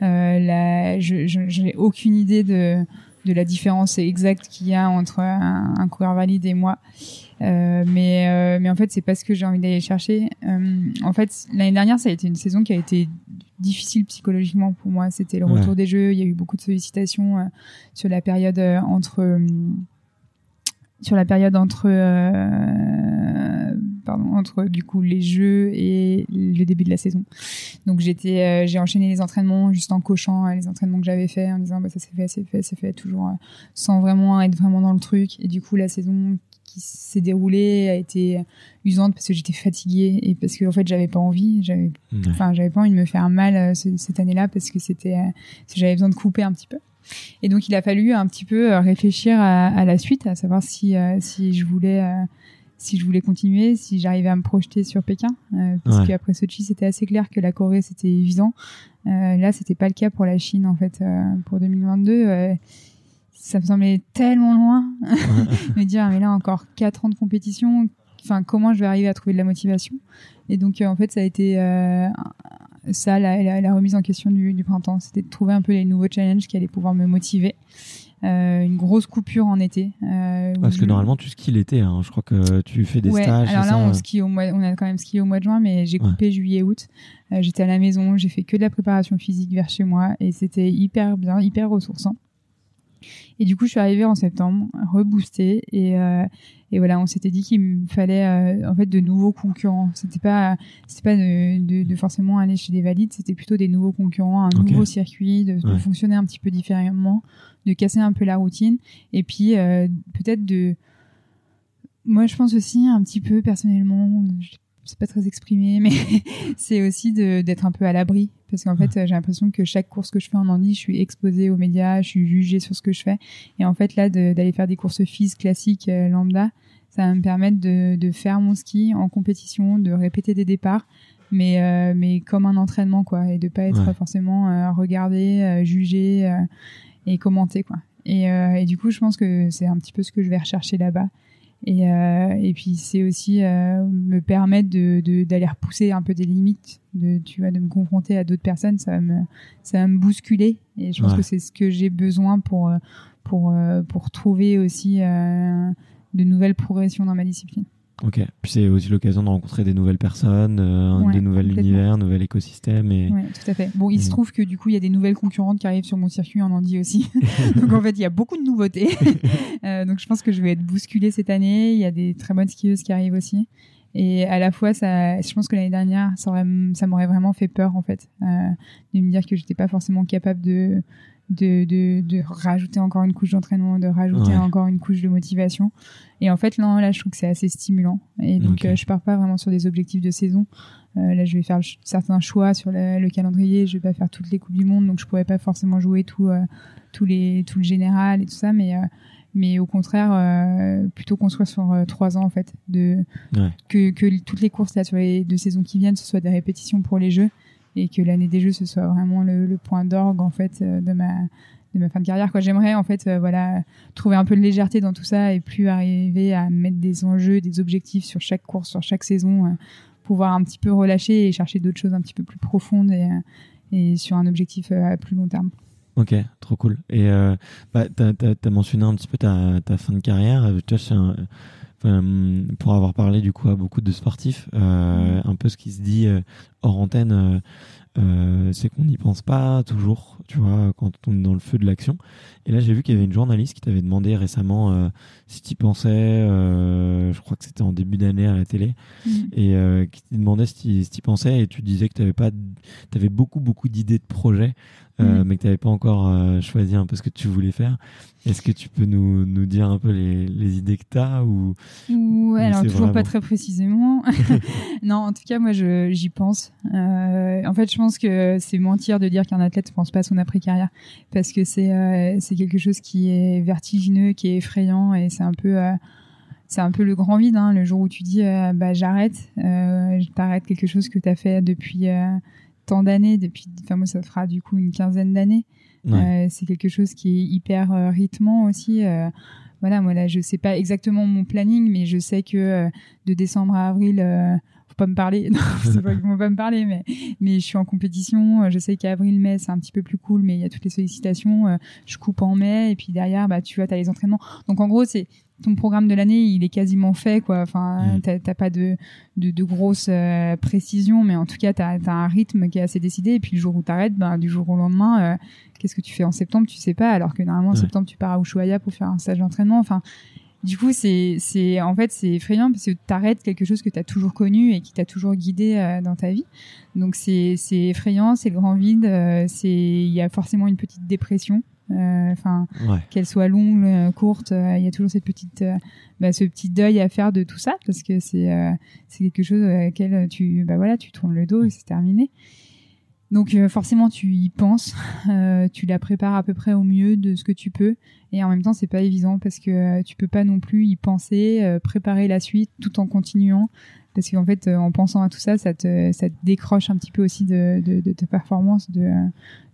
Euh, là je j'ai aucune idée de de la différence exacte qu'il y a entre un, un coureur valide et moi euh, mais euh, mais en fait c'est pas ce que j'ai envie d'aller chercher. Euh, en fait l'année dernière ça a été une saison qui a été difficile psychologiquement pour moi. C'était le retour des jeux. Il y a eu beaucoup de sollicitations sur la période entre sur la période entre pardon, entre du coup les jeux et le début de la saison. Donc j'étais, euh, j'ai enchaîné les entraînements juste en cochant les entraînements que j'avais fait, en disant bah ça s'est fait, c'est fait, c'est fait, toujours sans vraiment être vraiment dans le truc. Et du coup la saison qui s'est déroulée a été usante parce que j'étais fatiguée et parce que en fait j'avais pas envie j'avais enfin j'avais pas envie de me faire mal cette année-là parce que c'était j'avais besoin de couper un petit peu et donc il a fallu un petit peu euh, réfléchir à, la suite, à savoir si euh, si je voulais euh, si je voulais continuer, si j'arrivais à me projeter sur Pékin, parce qu'après Sochi c'était assez clair que la Corée c'était évident. là c'était pas le cas pour la Chine en fait pour 2022 ça me semblait tellement loin me dire mais là encore quatre ans de compétition enfin comment je vais arriver à trouver de la motivation? Et donc en fait ça a été ça, la, la, remise en question du, du printemps, c'était de trouver un peu les nouveaux challenges qui allaient pouvoir me motiver. Euh, une grosse coupure en été. Euh, Parce que normalement tu skis l'été, hein. je crois que tu fais des stages. Alors là on skie au mois, on a quand même skié au mois de juin, mais j'ai coupé juillet-août. Euh, j'étais à la maison, j'ai fait que de la préparation physique vers chez moi et c'était hyper bien, hyper ressourçant. Et du coup, je suis arrivée en septembre, reboostée, et, euh, et voilà, on s'était dit qu'il me fallait euh, en fait de nouveaux concurrents. C'était pas, c'était pas de, de, forcément aller chez des valides, c'était plutôt des nouveaux concurrents, un nouveau circuit, de, fonctionner un petit peu différemment, de casser un peu la routine, et puis euh, peut-être de, moi, je pense aussi un petit peu personnellement, c'est pas très exprimé, mais c'est aussi d'être un peu à l'abri. Parce qu'en fait, j'ai l'impression que chaque course que je fais en Andy, je suis exposée aux médias, je suis jugée sur ce que je fais. Et en fait, là, d'aller faire des courses FIS classiques euh, lambda, ça va me permettre de, de, faire mon ski en compétition, de répéter des départs, mais, euh, mais comme un entraînement, quoi. Et de pas être forcément euh, regardé, jugé et commenté, quoi. Et, et, du coup, je pense que c'est un petit peu ce que je vais rechercher là-bas. Et, euh, et puis c'est aussi euh, me permettre de d'aller repousser un peu des limites, de tu vois, de me confronter à d'autres personnes, ça va me ça va me bousculer. Et je pense que c'est ce que j'ai besoin pour euh, pour pour trouver aussi euh, de nouvelles progressions dans ma discipline. Ok. Puis c'est aussi l'occasion de rencontrer des nouvelles personnes, euh, des nouveaux univers, nouvel écosystème. Et... Ouais, tout à fait. Bon, il se trouve que du coup, il y a des nouvelles concurrentes qui arrivent sur mon circuit en Andy aussi. donc en fait, il y a beaucoup de nouveautés. euh, donc je pense que je vais être bousculée cette année. Il y a des très bonnes skieuses qui arrivent aussi. Et à la fois, ça, je pense que l'année dernière, ça, ça m'aurait vraiment fait peur en fait, euh, de me dire que j'étais pas forcément capable de de, de, de rajouter encore une couche d'entraînement, de rajouter encore une couche de motivation. Et en fait, là, là je trouve que c'est assez stimulant. Et donc, euh, je pars pas vraiment sur des objectifs de saison. Euh, là, je vais faire certains choix sur le, calendrier. Je vais pas faire toutes les coupes du monde, donc je pourrais pas forcément jouer tout, euh, tous les, tout le général et tout ça. Mais, euh, mais au contraire, euh, plutôt qu'on soit sur trois ans en fait, de que, que toutes les courses là sur les deux saisons qui viennent, ce soit des répétitions pour les jeux et que l'année des Jeux ce soit vraiment le, point d'orgue en fait euh, de ma de ma fin de carrière quoi j'aimerais en fait euh, voilà trouver un peu de légèreté dans tout ça et plus arriver à mettre des enjeux des objectifs sur chaque course sur chaque saison euh, pouvoir un petit peu relâcher et chercher d'autres choses un petit peu plus profondes et, et sur un objectif à plus long terme Ok, trop cool. Et bah, tu as, mentionné un petit peu ta, ta fin de carrière. Tu vois, euh, pour avoir parlé du coup à beaucoup de sportifs, euh, un peu ce qui se dit euh, hors antenne, c'est qu'on n'y pense pas toujours, tu vois, quand on est dans le feu de l'action. Et là, j'ai vu qu'il y avait une journaliste qui t'avait demandé récemment si tu pensais, je crois que c'était en début d'année à la télé, mm. et qui te demandait si tu pensais, et tu disais que tu avais pas, avais beaucoup beaucoup d'idées de projets. Mm. mais que tu n'avais pas encore choisi un peu ce que tu voulais faire. Est-ce que tu peux nous, nous dire un peu les, les idées que tu as ou, Ouais, alors toujours pas très précisément. non, en tout cas, moi, j'y pense. Euh, en fait, je pense que c'est mentir de dire qu'un athlète ne pense pas à son après-carrière parce que c'est euh, c'est quelque chose qui est vertigineux, qui est effrayant et c'est un peu... Euh, c'est un peu le grand vide, hein, le jour où tu dis euh, bah j'arrête, euh, t'arrêtes quelque chose que tu as fait depuis euh, tant d'années, depuis, enfin moi ça fera du coup une quinzaine d'années. Euh, c'est quelque chose qui est hyper rythmant aussi. Voilà, moi là, je sais pas exactement mon planning, mais je sais que de décembre à avril, pas me parler. Non, je sais pas qu'ils vont pas me parler, mais mais je suis en compétition. Je sais qu'avril, mai, c'est un petit peu plus cool, mais il y a toutes les sollicitations. Je coupe en mai, et puis derrière, bah tu vois, t'as les entraînements. Donc en gros, c'est ton programme de l'année, il est quasiment fait, quoi. Enfin, mm. t'as pas de, de, de grosses euh, précisions, mais en tout cas, t'as as un rythme qui est assez décidé. Et puis le jour où t'arrêtes, ben, du jour au lendemain, euh, qu'est-ce que tu fais en septembre Tu sais pas, alors que normalement en septembre, tu pars à Ushuaia pour faire un stage d'entraînement. Enfin, du coup, c'est, c'est, en fait, c'est effrayant parce que t'arrêtes quelque chose que t'as toujours connu et qui t'a toujours guidé euh, dans ta vie. Donc c'est, c'est effrayant, c'est le grand vide, euh, c'est, il y a forcément une petite dépression. euh, Enfin, qu'elle soit longue, euh, courte, il y a toujours cette petite, bah, ce petit deuil à faire de tout ça parce que c'est, c'est quelque chose à laquelle tu, bah voilà, tu tournes le dos et c'est terminé. Donc euh, forcément tu y penses, euh, tu la prépares à peu près au mieux de ce que tu peux. Et en même temps c'est pas évident parce que euh, tu peux pas non plus y penser, préparer la suite tout en continuant parce qu'en fait en pensant à tout ça ça te ça te décroche un petit peu aussi de de, de ta performance de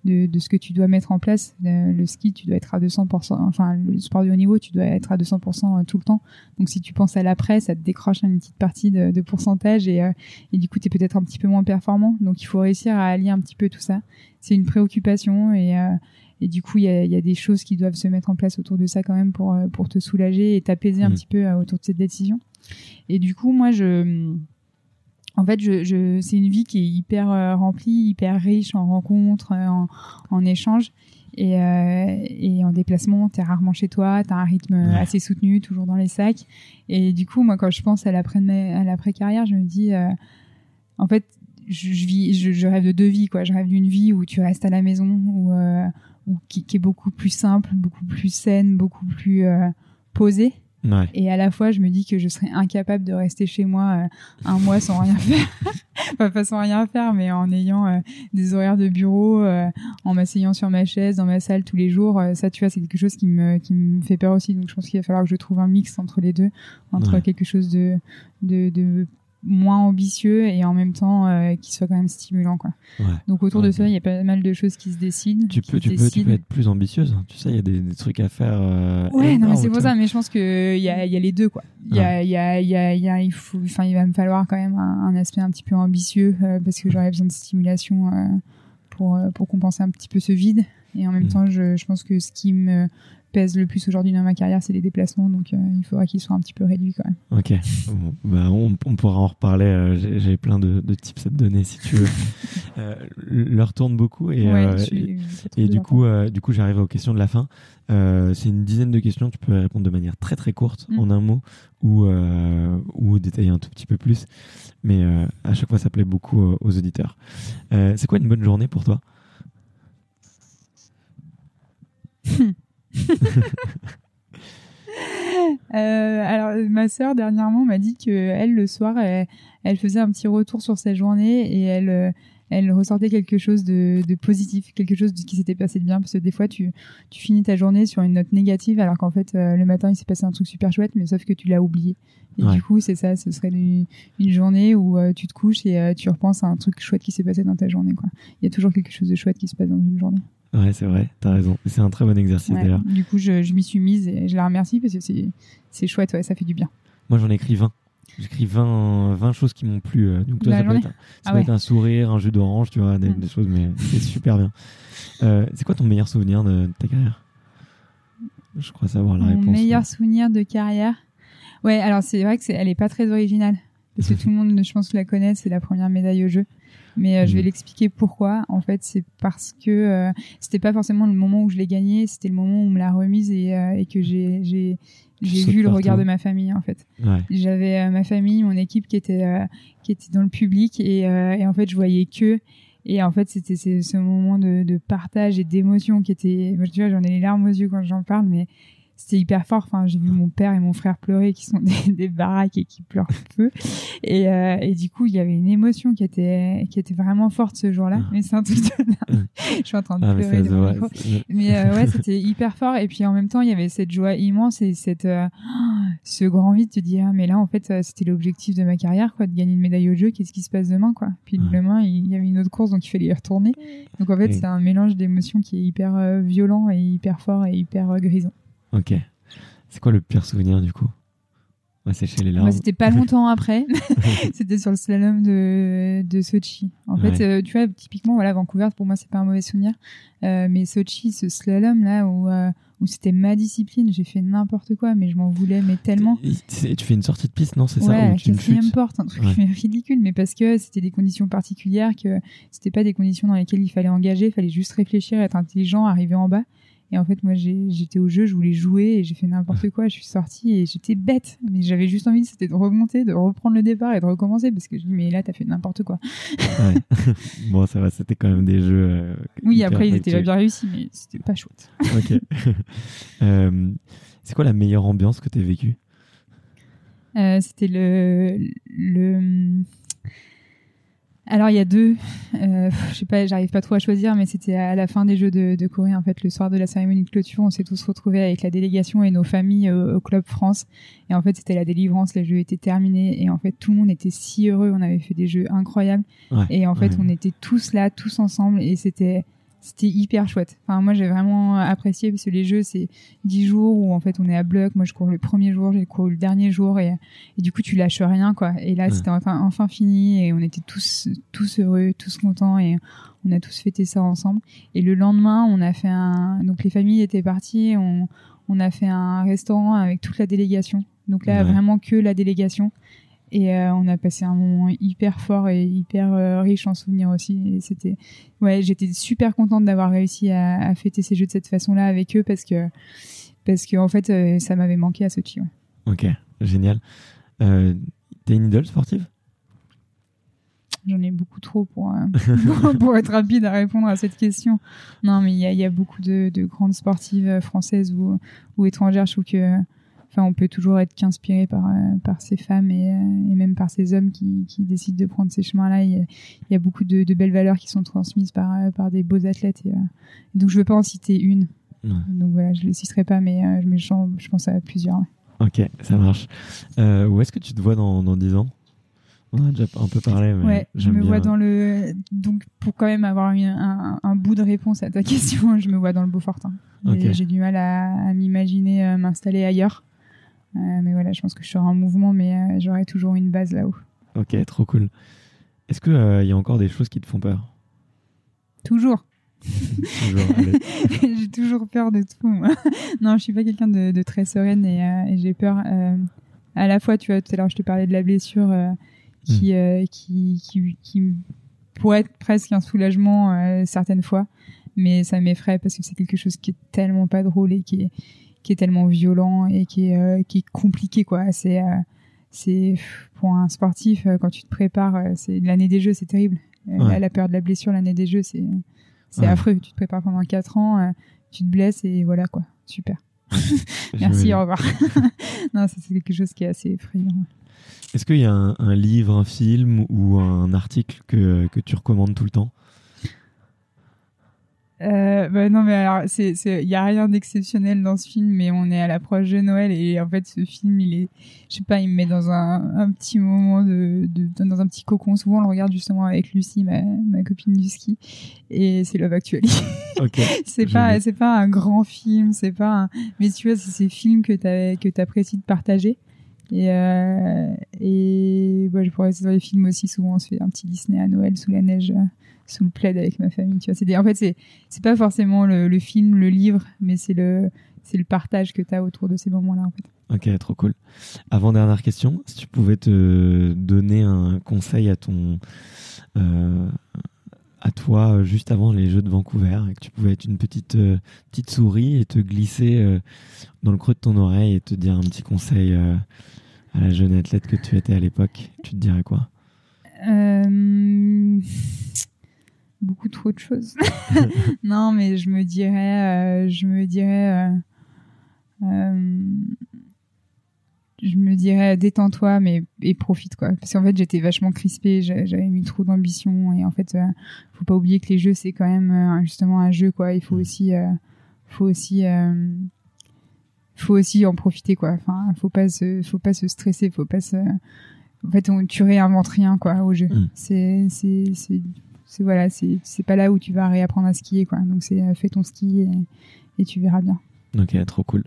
de, de, ce que tu dois mettre en place. Le, ski, tu dois être à 200%, enfin, le sport de haut niveau, tu dois être à 200% euh, tout le temps. Donc, si tu penses à l'après, ça te décroche une petite partie de, pourcentage et, euh, et du coup, tu es peut-être un petit peu moins performant. Donc, il faut réussir à allier un petit peu tout ça. C'est une préoccupation et, euh, et du coup, il y a, y a, des choses qui doivent se mettre en place autour de ça quand même pour, pour te soulager et t'apaiser un mmh. petit peu autour de cette décision. Et du coup, moi, je en fait, je, je c'est une vie qui est hyper euh, remplie, hyper riche en rencontres, euh, en, en échanges. Et, euh, et en déplacement, t'es rarement chez toi, t'as un rythme assez soutenu, toujours dans les sacs. Et du coup, moi, quand je pense à l'après à l'après carrière, je me dis, euh, en fait, je, je vis, je, je, rêve de deux vies, quoi. Je rêve d'une vie où tu restes à la maison, où, euh, où qui, qui, est beaucoup plus simple, beaucoup plus saine, beaucoup plus posée. Et à la fois, je me dis que je serais incapable de rester chez moi euh, un mois sans rien faire. enfin, pas sans rien faire, mais en ayant euh, des horaires de bureau, euh, en m'asseyant sur ma chaise dans ma salle tous les jours. ça, tu vois, c'est quelque chose qui me, qui me fait peur aussi. Donc, je pense qu'il va falloir que je trouve un mix entre les deux, entre quelque chose de, de, de moins ambitieux et en même temps euh, qui soit quand même stimulant quoi. Donc autour de ça, il y a pas mal de choses qui se décident. Tu peux, tu peux, tu peux être plus ambitieuse. Tu sais, il y a des, trucs à faire. Euh, ouais, non, mais c'est pour ça. Mais je pense que il y a, y a les deux quoi. Il y il y a, il y a, y a, il faut, enfin, il va me falloir quand même un, aspect un petit peu ambitieux euh, parce que j'aurais besoin de stimulation pour pour compenser un petit peu ce vide. Et en même mm. temps, je, je pense que ce qui me pèse le plus aujourd'hui dans ma carrière, c'est les déplacements. Donc, euh, il faudra qu'ils soient un petit peu réduits quand même. Ok. bah, on, pourra en reparler. Euh, j'ai plein de, tips à te donner si tu veux. euh, L'heure tourne beaucoup et, euh, et, du, coup, du coup, j'arrive aux questions de la fin. c'est une dizaine de questions. Tu peux répondre de manière très très courte, mm. en un mot, ou, ou détailler un tout petit peu plus. Mais à chaque fois, ça plaît beaucoup aux auditeurs. c'est quoi une bonne journée pour toi? Euh, alors, ma sœur dernièrement m'a dit que elle le soir, elle, faisait un petit retour sur sa journée et elle, euh, elle ressortait quelque chose de, positif, quelque chose qui s'était passé de bien. Parce que des fois, tu, tu finis ta journée sur une note négative, alors qu'en fait, euh, le matin, il s'est passé un truc super chouette, mais sauf que tu l'as oublié. Et du coup, c'est ça, ce serait une, journée où tu te couches et tu repenses à un truc chouette qui s'est passé dans ta journée. Quoi. Il y a toujours quelque chose de chouette qui se passe dans une journée. Ouais, c'est vrai, t'as raison. C'est un très bon exercice d'ailleurs. Du coup, je, je m'y suis mise et je la remercie parce que c'est chouette, ouais, ça fait du bien. Moi, j'en ai écrit 20. J'écris 20, 20 choses qui m'ont plu. Euh, donc, toi, ça, peut, être, ça ah peut être, un sourire, un jus d'orange, tu vois, des, mm. choses, mais c'est super bien. Euh, c'est quoi ton meilleur souvenir de, ta carrière? Je crois savoir la réponse. Mon meilleur souvenir de carrière? Ouais, alors c'est vrai que elle est pas très originale. Parce que tout le monde, je pense, la connaît, c'est la première médaille au jeu mais euh, je vais mm. l'expliquer pourquoi. En fait, c'est parce que euh, c'était pas forcément le moment où je l'ai gagné, c'était le moment où on me l'a remise et, euh, et que j'ai j'ai j'ai vu le regard de ma famille en fait. Ouais. J'avais ma famille, mon équipe qui était qui était dans le public et, et en fait je voyais que et en fait c'était ce moment de, de partage et d'émotion qui était. Moi, tu vois, j'en ai les larmes aux yeux quand j'en parle, mais c'était hyper fort. Enfin, j'ai vu mon père et mon frère pleurer, qui sont des, des baraques et qui pleurent peu. Et, euh, et du coup, il y avait une émotion qui était qui était vraiment forte ce jour-là. Mais c'est un truc de... Je suis en train de ah, pleurer. Mais, mais euh, ouais, c'était hyper fort. Et puis en même temps, il y avait cette joie immense et cette euh, ce grand vide de te dire, ah, mais là, en fait, c'était l'objectif de ma carrière, quoi, de gagner une médaille au jeu. Qu'est-ce qui se passe demain, quoi? Puis demain, il y avait une autre course, donc il fallait y retourner. Donc en fait, c'est un mélange d'émotions qui est hyper violent et hyper fort et hyper grisant. Ok. C'est quoi le pire souvenir du coup? On sécher les larmes. c'était pas longtemps après. c'était sur le slalom de, de Sochi. En fait, euh, tu vois, typiquement, voilà, Vancouver, pour moi, c'est pas un mauvais souvenir. Euh, mais Sochi, ce slalom là où, euh, où c'était ma discipline, j'ai fait n'importe quoi, mais je m'en voulais, mais tellement. tu fais une sortie de piste, non? C'est ça Ouais, quatrième porte, un truc ridicule, mais parce que c'était des conditions particulières, que c'était pas des conditions dans lesquelles il fallait engager, il fallait juste réfléchir, être intelligent, arriver en bas. Et en fait, moi, j'étais au jeu, je voulais jouer et j'ai fait n'importe quoi. Je suis sortie et j'étais bête. Mais j'avais juste envie, c'était de remonter, de reprendre le départ et de recommencer parce que je dis, mais là, t'as fait n'importe quoi. Ouais. bon, ça va, c'était quand même des jeux. Euh, oui, après, ils étaient bien réussis, mais c'était pas chouette. ok. Euh, c'est quoi la meilleure ambiance que t'as vécue? Euh, C'était le, le alors il y a deux, euh, je sais pas, j'arrive pas trop à choisir, mais c'était à la fin des Jeux de, de, Corée en fait, le soir de la cérémonie de clôture, on s'est tous retrouvés avec la délégation et nos familles au, club France, et en fait c'était la délivrance, les Jeux étaient terminés, et en fait tout le monde était si heureux, on avait fait des Jeux incroyables, et en fait on était tous là, tous ensemble, et c'était c'était hyper chouette. Enfin, moi, j'ai vraiment apprécié parce que les jeux, c'est 10 jours où en fait on est à bloc. Moi, je cours le premier jour, j'ai couru le dernier jour et, et, du coup, tu lâches rien, quoi. Et là, c'était enfin, enfin fini et on était tous, tous heureux, tous contents et on a tous fêté ça ensemble. Et le lendemain, on a fait un, donc les familles étaient parties, on, on a fait un restaurant avec toute la délégation. Donc là, vraiment que la délégation. Et euh, on a passé un moment hyper fort et hyper euh, riche en souvenirs aussi. Et c'était, ouais, j'étais super contente d'avoir réussi à, à, fêter ces jeux de cette façon-là avec eux parce que, parce que en fait, euh, ça m'avait manqué à ce Ouais. Ok, génial. T'es une idole sportive? J'en ai beaucoup trop pour, pour être rapide à répondre à cette question. Non, mais il y a, y a, beaucoup de, de, grandes sportives françaises ou, ou étrangères. Je trouve que on peut toujours être qu'inspiré par, euh, par ces femmes et, euh, et, même par ces hommes qui, qui décident de prendre ces chemins-là. Il, y a beaucoup de, de, belles valeurs qui sont transmises par, euh, par des beaux athlètes. Et, donc, je veux pas en citer une. Donc voilà, je ne les citerai pas, mais, mais je, je, pense à plusieurs. Ok, ça marche. où est-ce que tu te vois dans, dans 10 ans? On a déjà un peu parlé. Mais ouais, je me vois dans le. Donc, pour quand même avoir un, un, bout de réponse à ta question, je me vois dans le Beaufortin. J'ai du mal à, à m'imaginer m'installer ailleurs. Euh, mais voilà, je pense que je serai en mouvement, mais euh, j'aurai toujours une base là-haut. Ok, trop cool. Est-ce qu'il euh, il y a encore des choses qui te font peur? Toujours. j'ai toujours peur de tout. non, je suis pas quelqu'un de, très sereine et, j'ai peur. à la fois, tu vois, tout à l'heure, je te parlais de la blessure qui, hmm. qui, qui, qui, pourrait être presque un soulagement certaines fois, mais ça m'effraie parce que c'est quelque chose qui est tellement pas drôle et qui est, qui est tellement violent et qui est, euh, qui est compliqué quoi. C'est euh, c'est pour un sportif euh, quand tu te prépares, c'est l'année des jeux, c'est terrible. La, peur de la blessure, l'année des jeux, c'est c'est affreux. Tu te prépares pendant 4 ans, tu te blesses et voilà quoi. Super. Merci, au revoir. non, c'est quelque chose qui est assez effrayant. Est-ce qu'il y a un, un, livre, un film ou un article que, que tu recommandes tout le temps? Euh, bah non mais alors c'est il y a rien d'exceptionnel dans ce film mais on est à l'approche de Noël et en fait ce film il est je sais pas il me met dans un, un petit moment de, de, dans un petit cocon. Souvent on le regarde justement avec Lucie ma, ma copine du ski et c'est Love Actually. Okay, c'est pas c'est pas un grand film c'est pas un... mais tu vois c'est ces films que tu que t'apprécies de partager. Et euh, et bah, je pourrais dans les films aussi souvent on se fait un petit Disney à Noël sous la neige sous le plaid avec ma famille. Tu vois, c'est en fait c'est c'est pas forcément le, film, le livre, mais c'est le c'est le partage que tu as autour de ces moments-là en fait. Ok, trop cool. Avant dernière question, si tu pouvais te donner un conseil à ton euh, à toi juste avant les Jeux de Vancouver, et que tu pouvais être une petite euh, petite souris et te glisser euh, dans le creux de ton oreille et te dire un petit conseil à la jeune athlète que tu étais à l'époque, tu te dirais quoi? Beaucoup trop de choses. non, mais je me dirais, euh, je me dirais, euh, euh, je me dirais, détends-toi, mais et profite quoi. Parce qu'en fait, j'étais vachement crispée, j'avais mis trop d'ambition et en fait, faut pas oublier que les jeux c'est quand même justement un jeu quoi. Il faut aussi, faut aussi faut aussi en profiter quoi. Enfin, faut pas se, faut pas se stresser, faut pas se. En fait, on, tu réinventes rien quoi au jeu. Mm. C'est, c'est, c'est, voilà, c'est pas là où tu vas réapprendre à skier quoi. Donc c'est euh, fais ton ski et, tu verras bien. Ok, trop cool.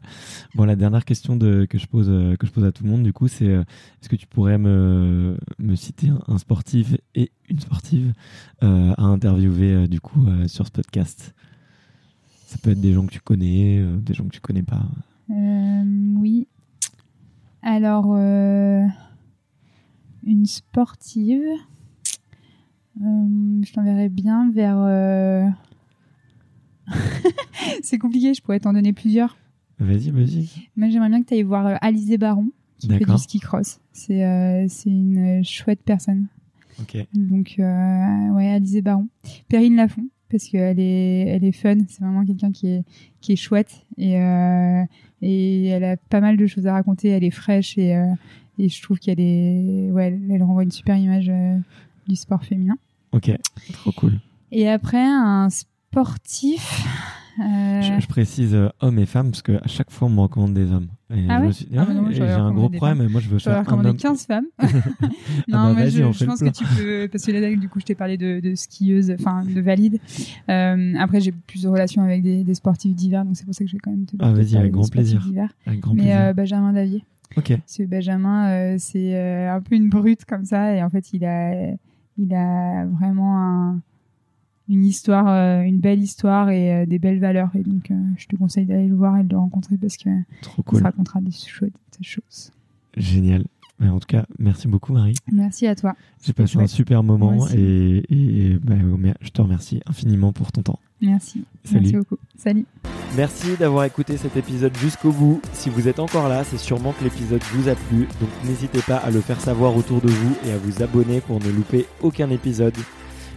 Bon, la dernière question de, que je pose euh, que je pose à tout le monde du coup, c'est euh, est-ce que tu pourrais me, me citer un, sportif et une sportive à interviewer du coup sur ce podcast? Ça peut être des gens que tu connais, des gens que tu connais pas. oui. Alors une sportive. Euh, je t'enverrai bien vers. Euh, c'est compliqué, je pourrais t'en donner plusieurs. Vas-y, vas-y. Moi, j'aimerais bien que tu ailles voir euh, Alizé Baron, qui fait du ski cross. C'est euh, une chouette personne. Ok. Donc, euh, ouais, Alizé Baron. Perrine Lafont, parce qu'elle est, elle est fun. C'est vraiment quelqu'un qui est, qui est chouette. Et, euh, et elle a pas mal de choses à raconter. Elle est fraîche et, et je trouve qu'elle est, ouais, elle, renvoie une super image du sport féminin. Ok. Trop cool. Et après, un sportif. euh, Je, je précise euh, hommes et femmes parce que à chaque fois on me recommande des hommes. Et Ah me ouais suis Ah, ah, bah j'ai un gros problème. et Moi, je veux faire un recommander homme. 15 femmes. non, bah, moi, vas-y, je, je pense que tu peux, parce que là, du coup, je t'ai parlé de, de skieuses, enfin, de valides. Euh, après, j'ai plus de relations avec des, des sportifs d'hiver, donc c'est pour ça que je vais quand même te, Ah, vas-y, avec grand plaisir. Avec grand Mais plaisir. euh, Benjamin Davier. Ok. Parce que Benjamin, euh, c'est un peu une brute comme ça, et en fait, il a, il a vraiment un- une histoire, euh, une belle histoire et euh, des belles valeurs. Et donc, euh, je te conseille d'aller le voir et de le rencontrer parce que Trop il racontera des chouettes choses. Génial. Mais en tout cas, merci beaucoup Marie. Merci à toi. J'ai passé un super moment et bah, je te remercie infiniment pour ton temps. Merci. Salut. Merci beaucoup. Salut. Merci d'avoir écouté cet épisode jusqu'au bout. Si vous êtes encore là, c'est sûrement que l'épisode vous a plu, donc n'hésitez pas à le faire savoir autour de vous et à vous abonner pour ne louper aucun épisode.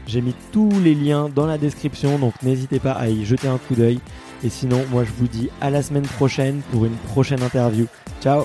J'ai mis tous les liens dans la description, donc n'hésitez pas à y jeter un coup d'œil. Et sinon, moi je vous dis à la semaine prochaine pour une prochaine interview. Ciao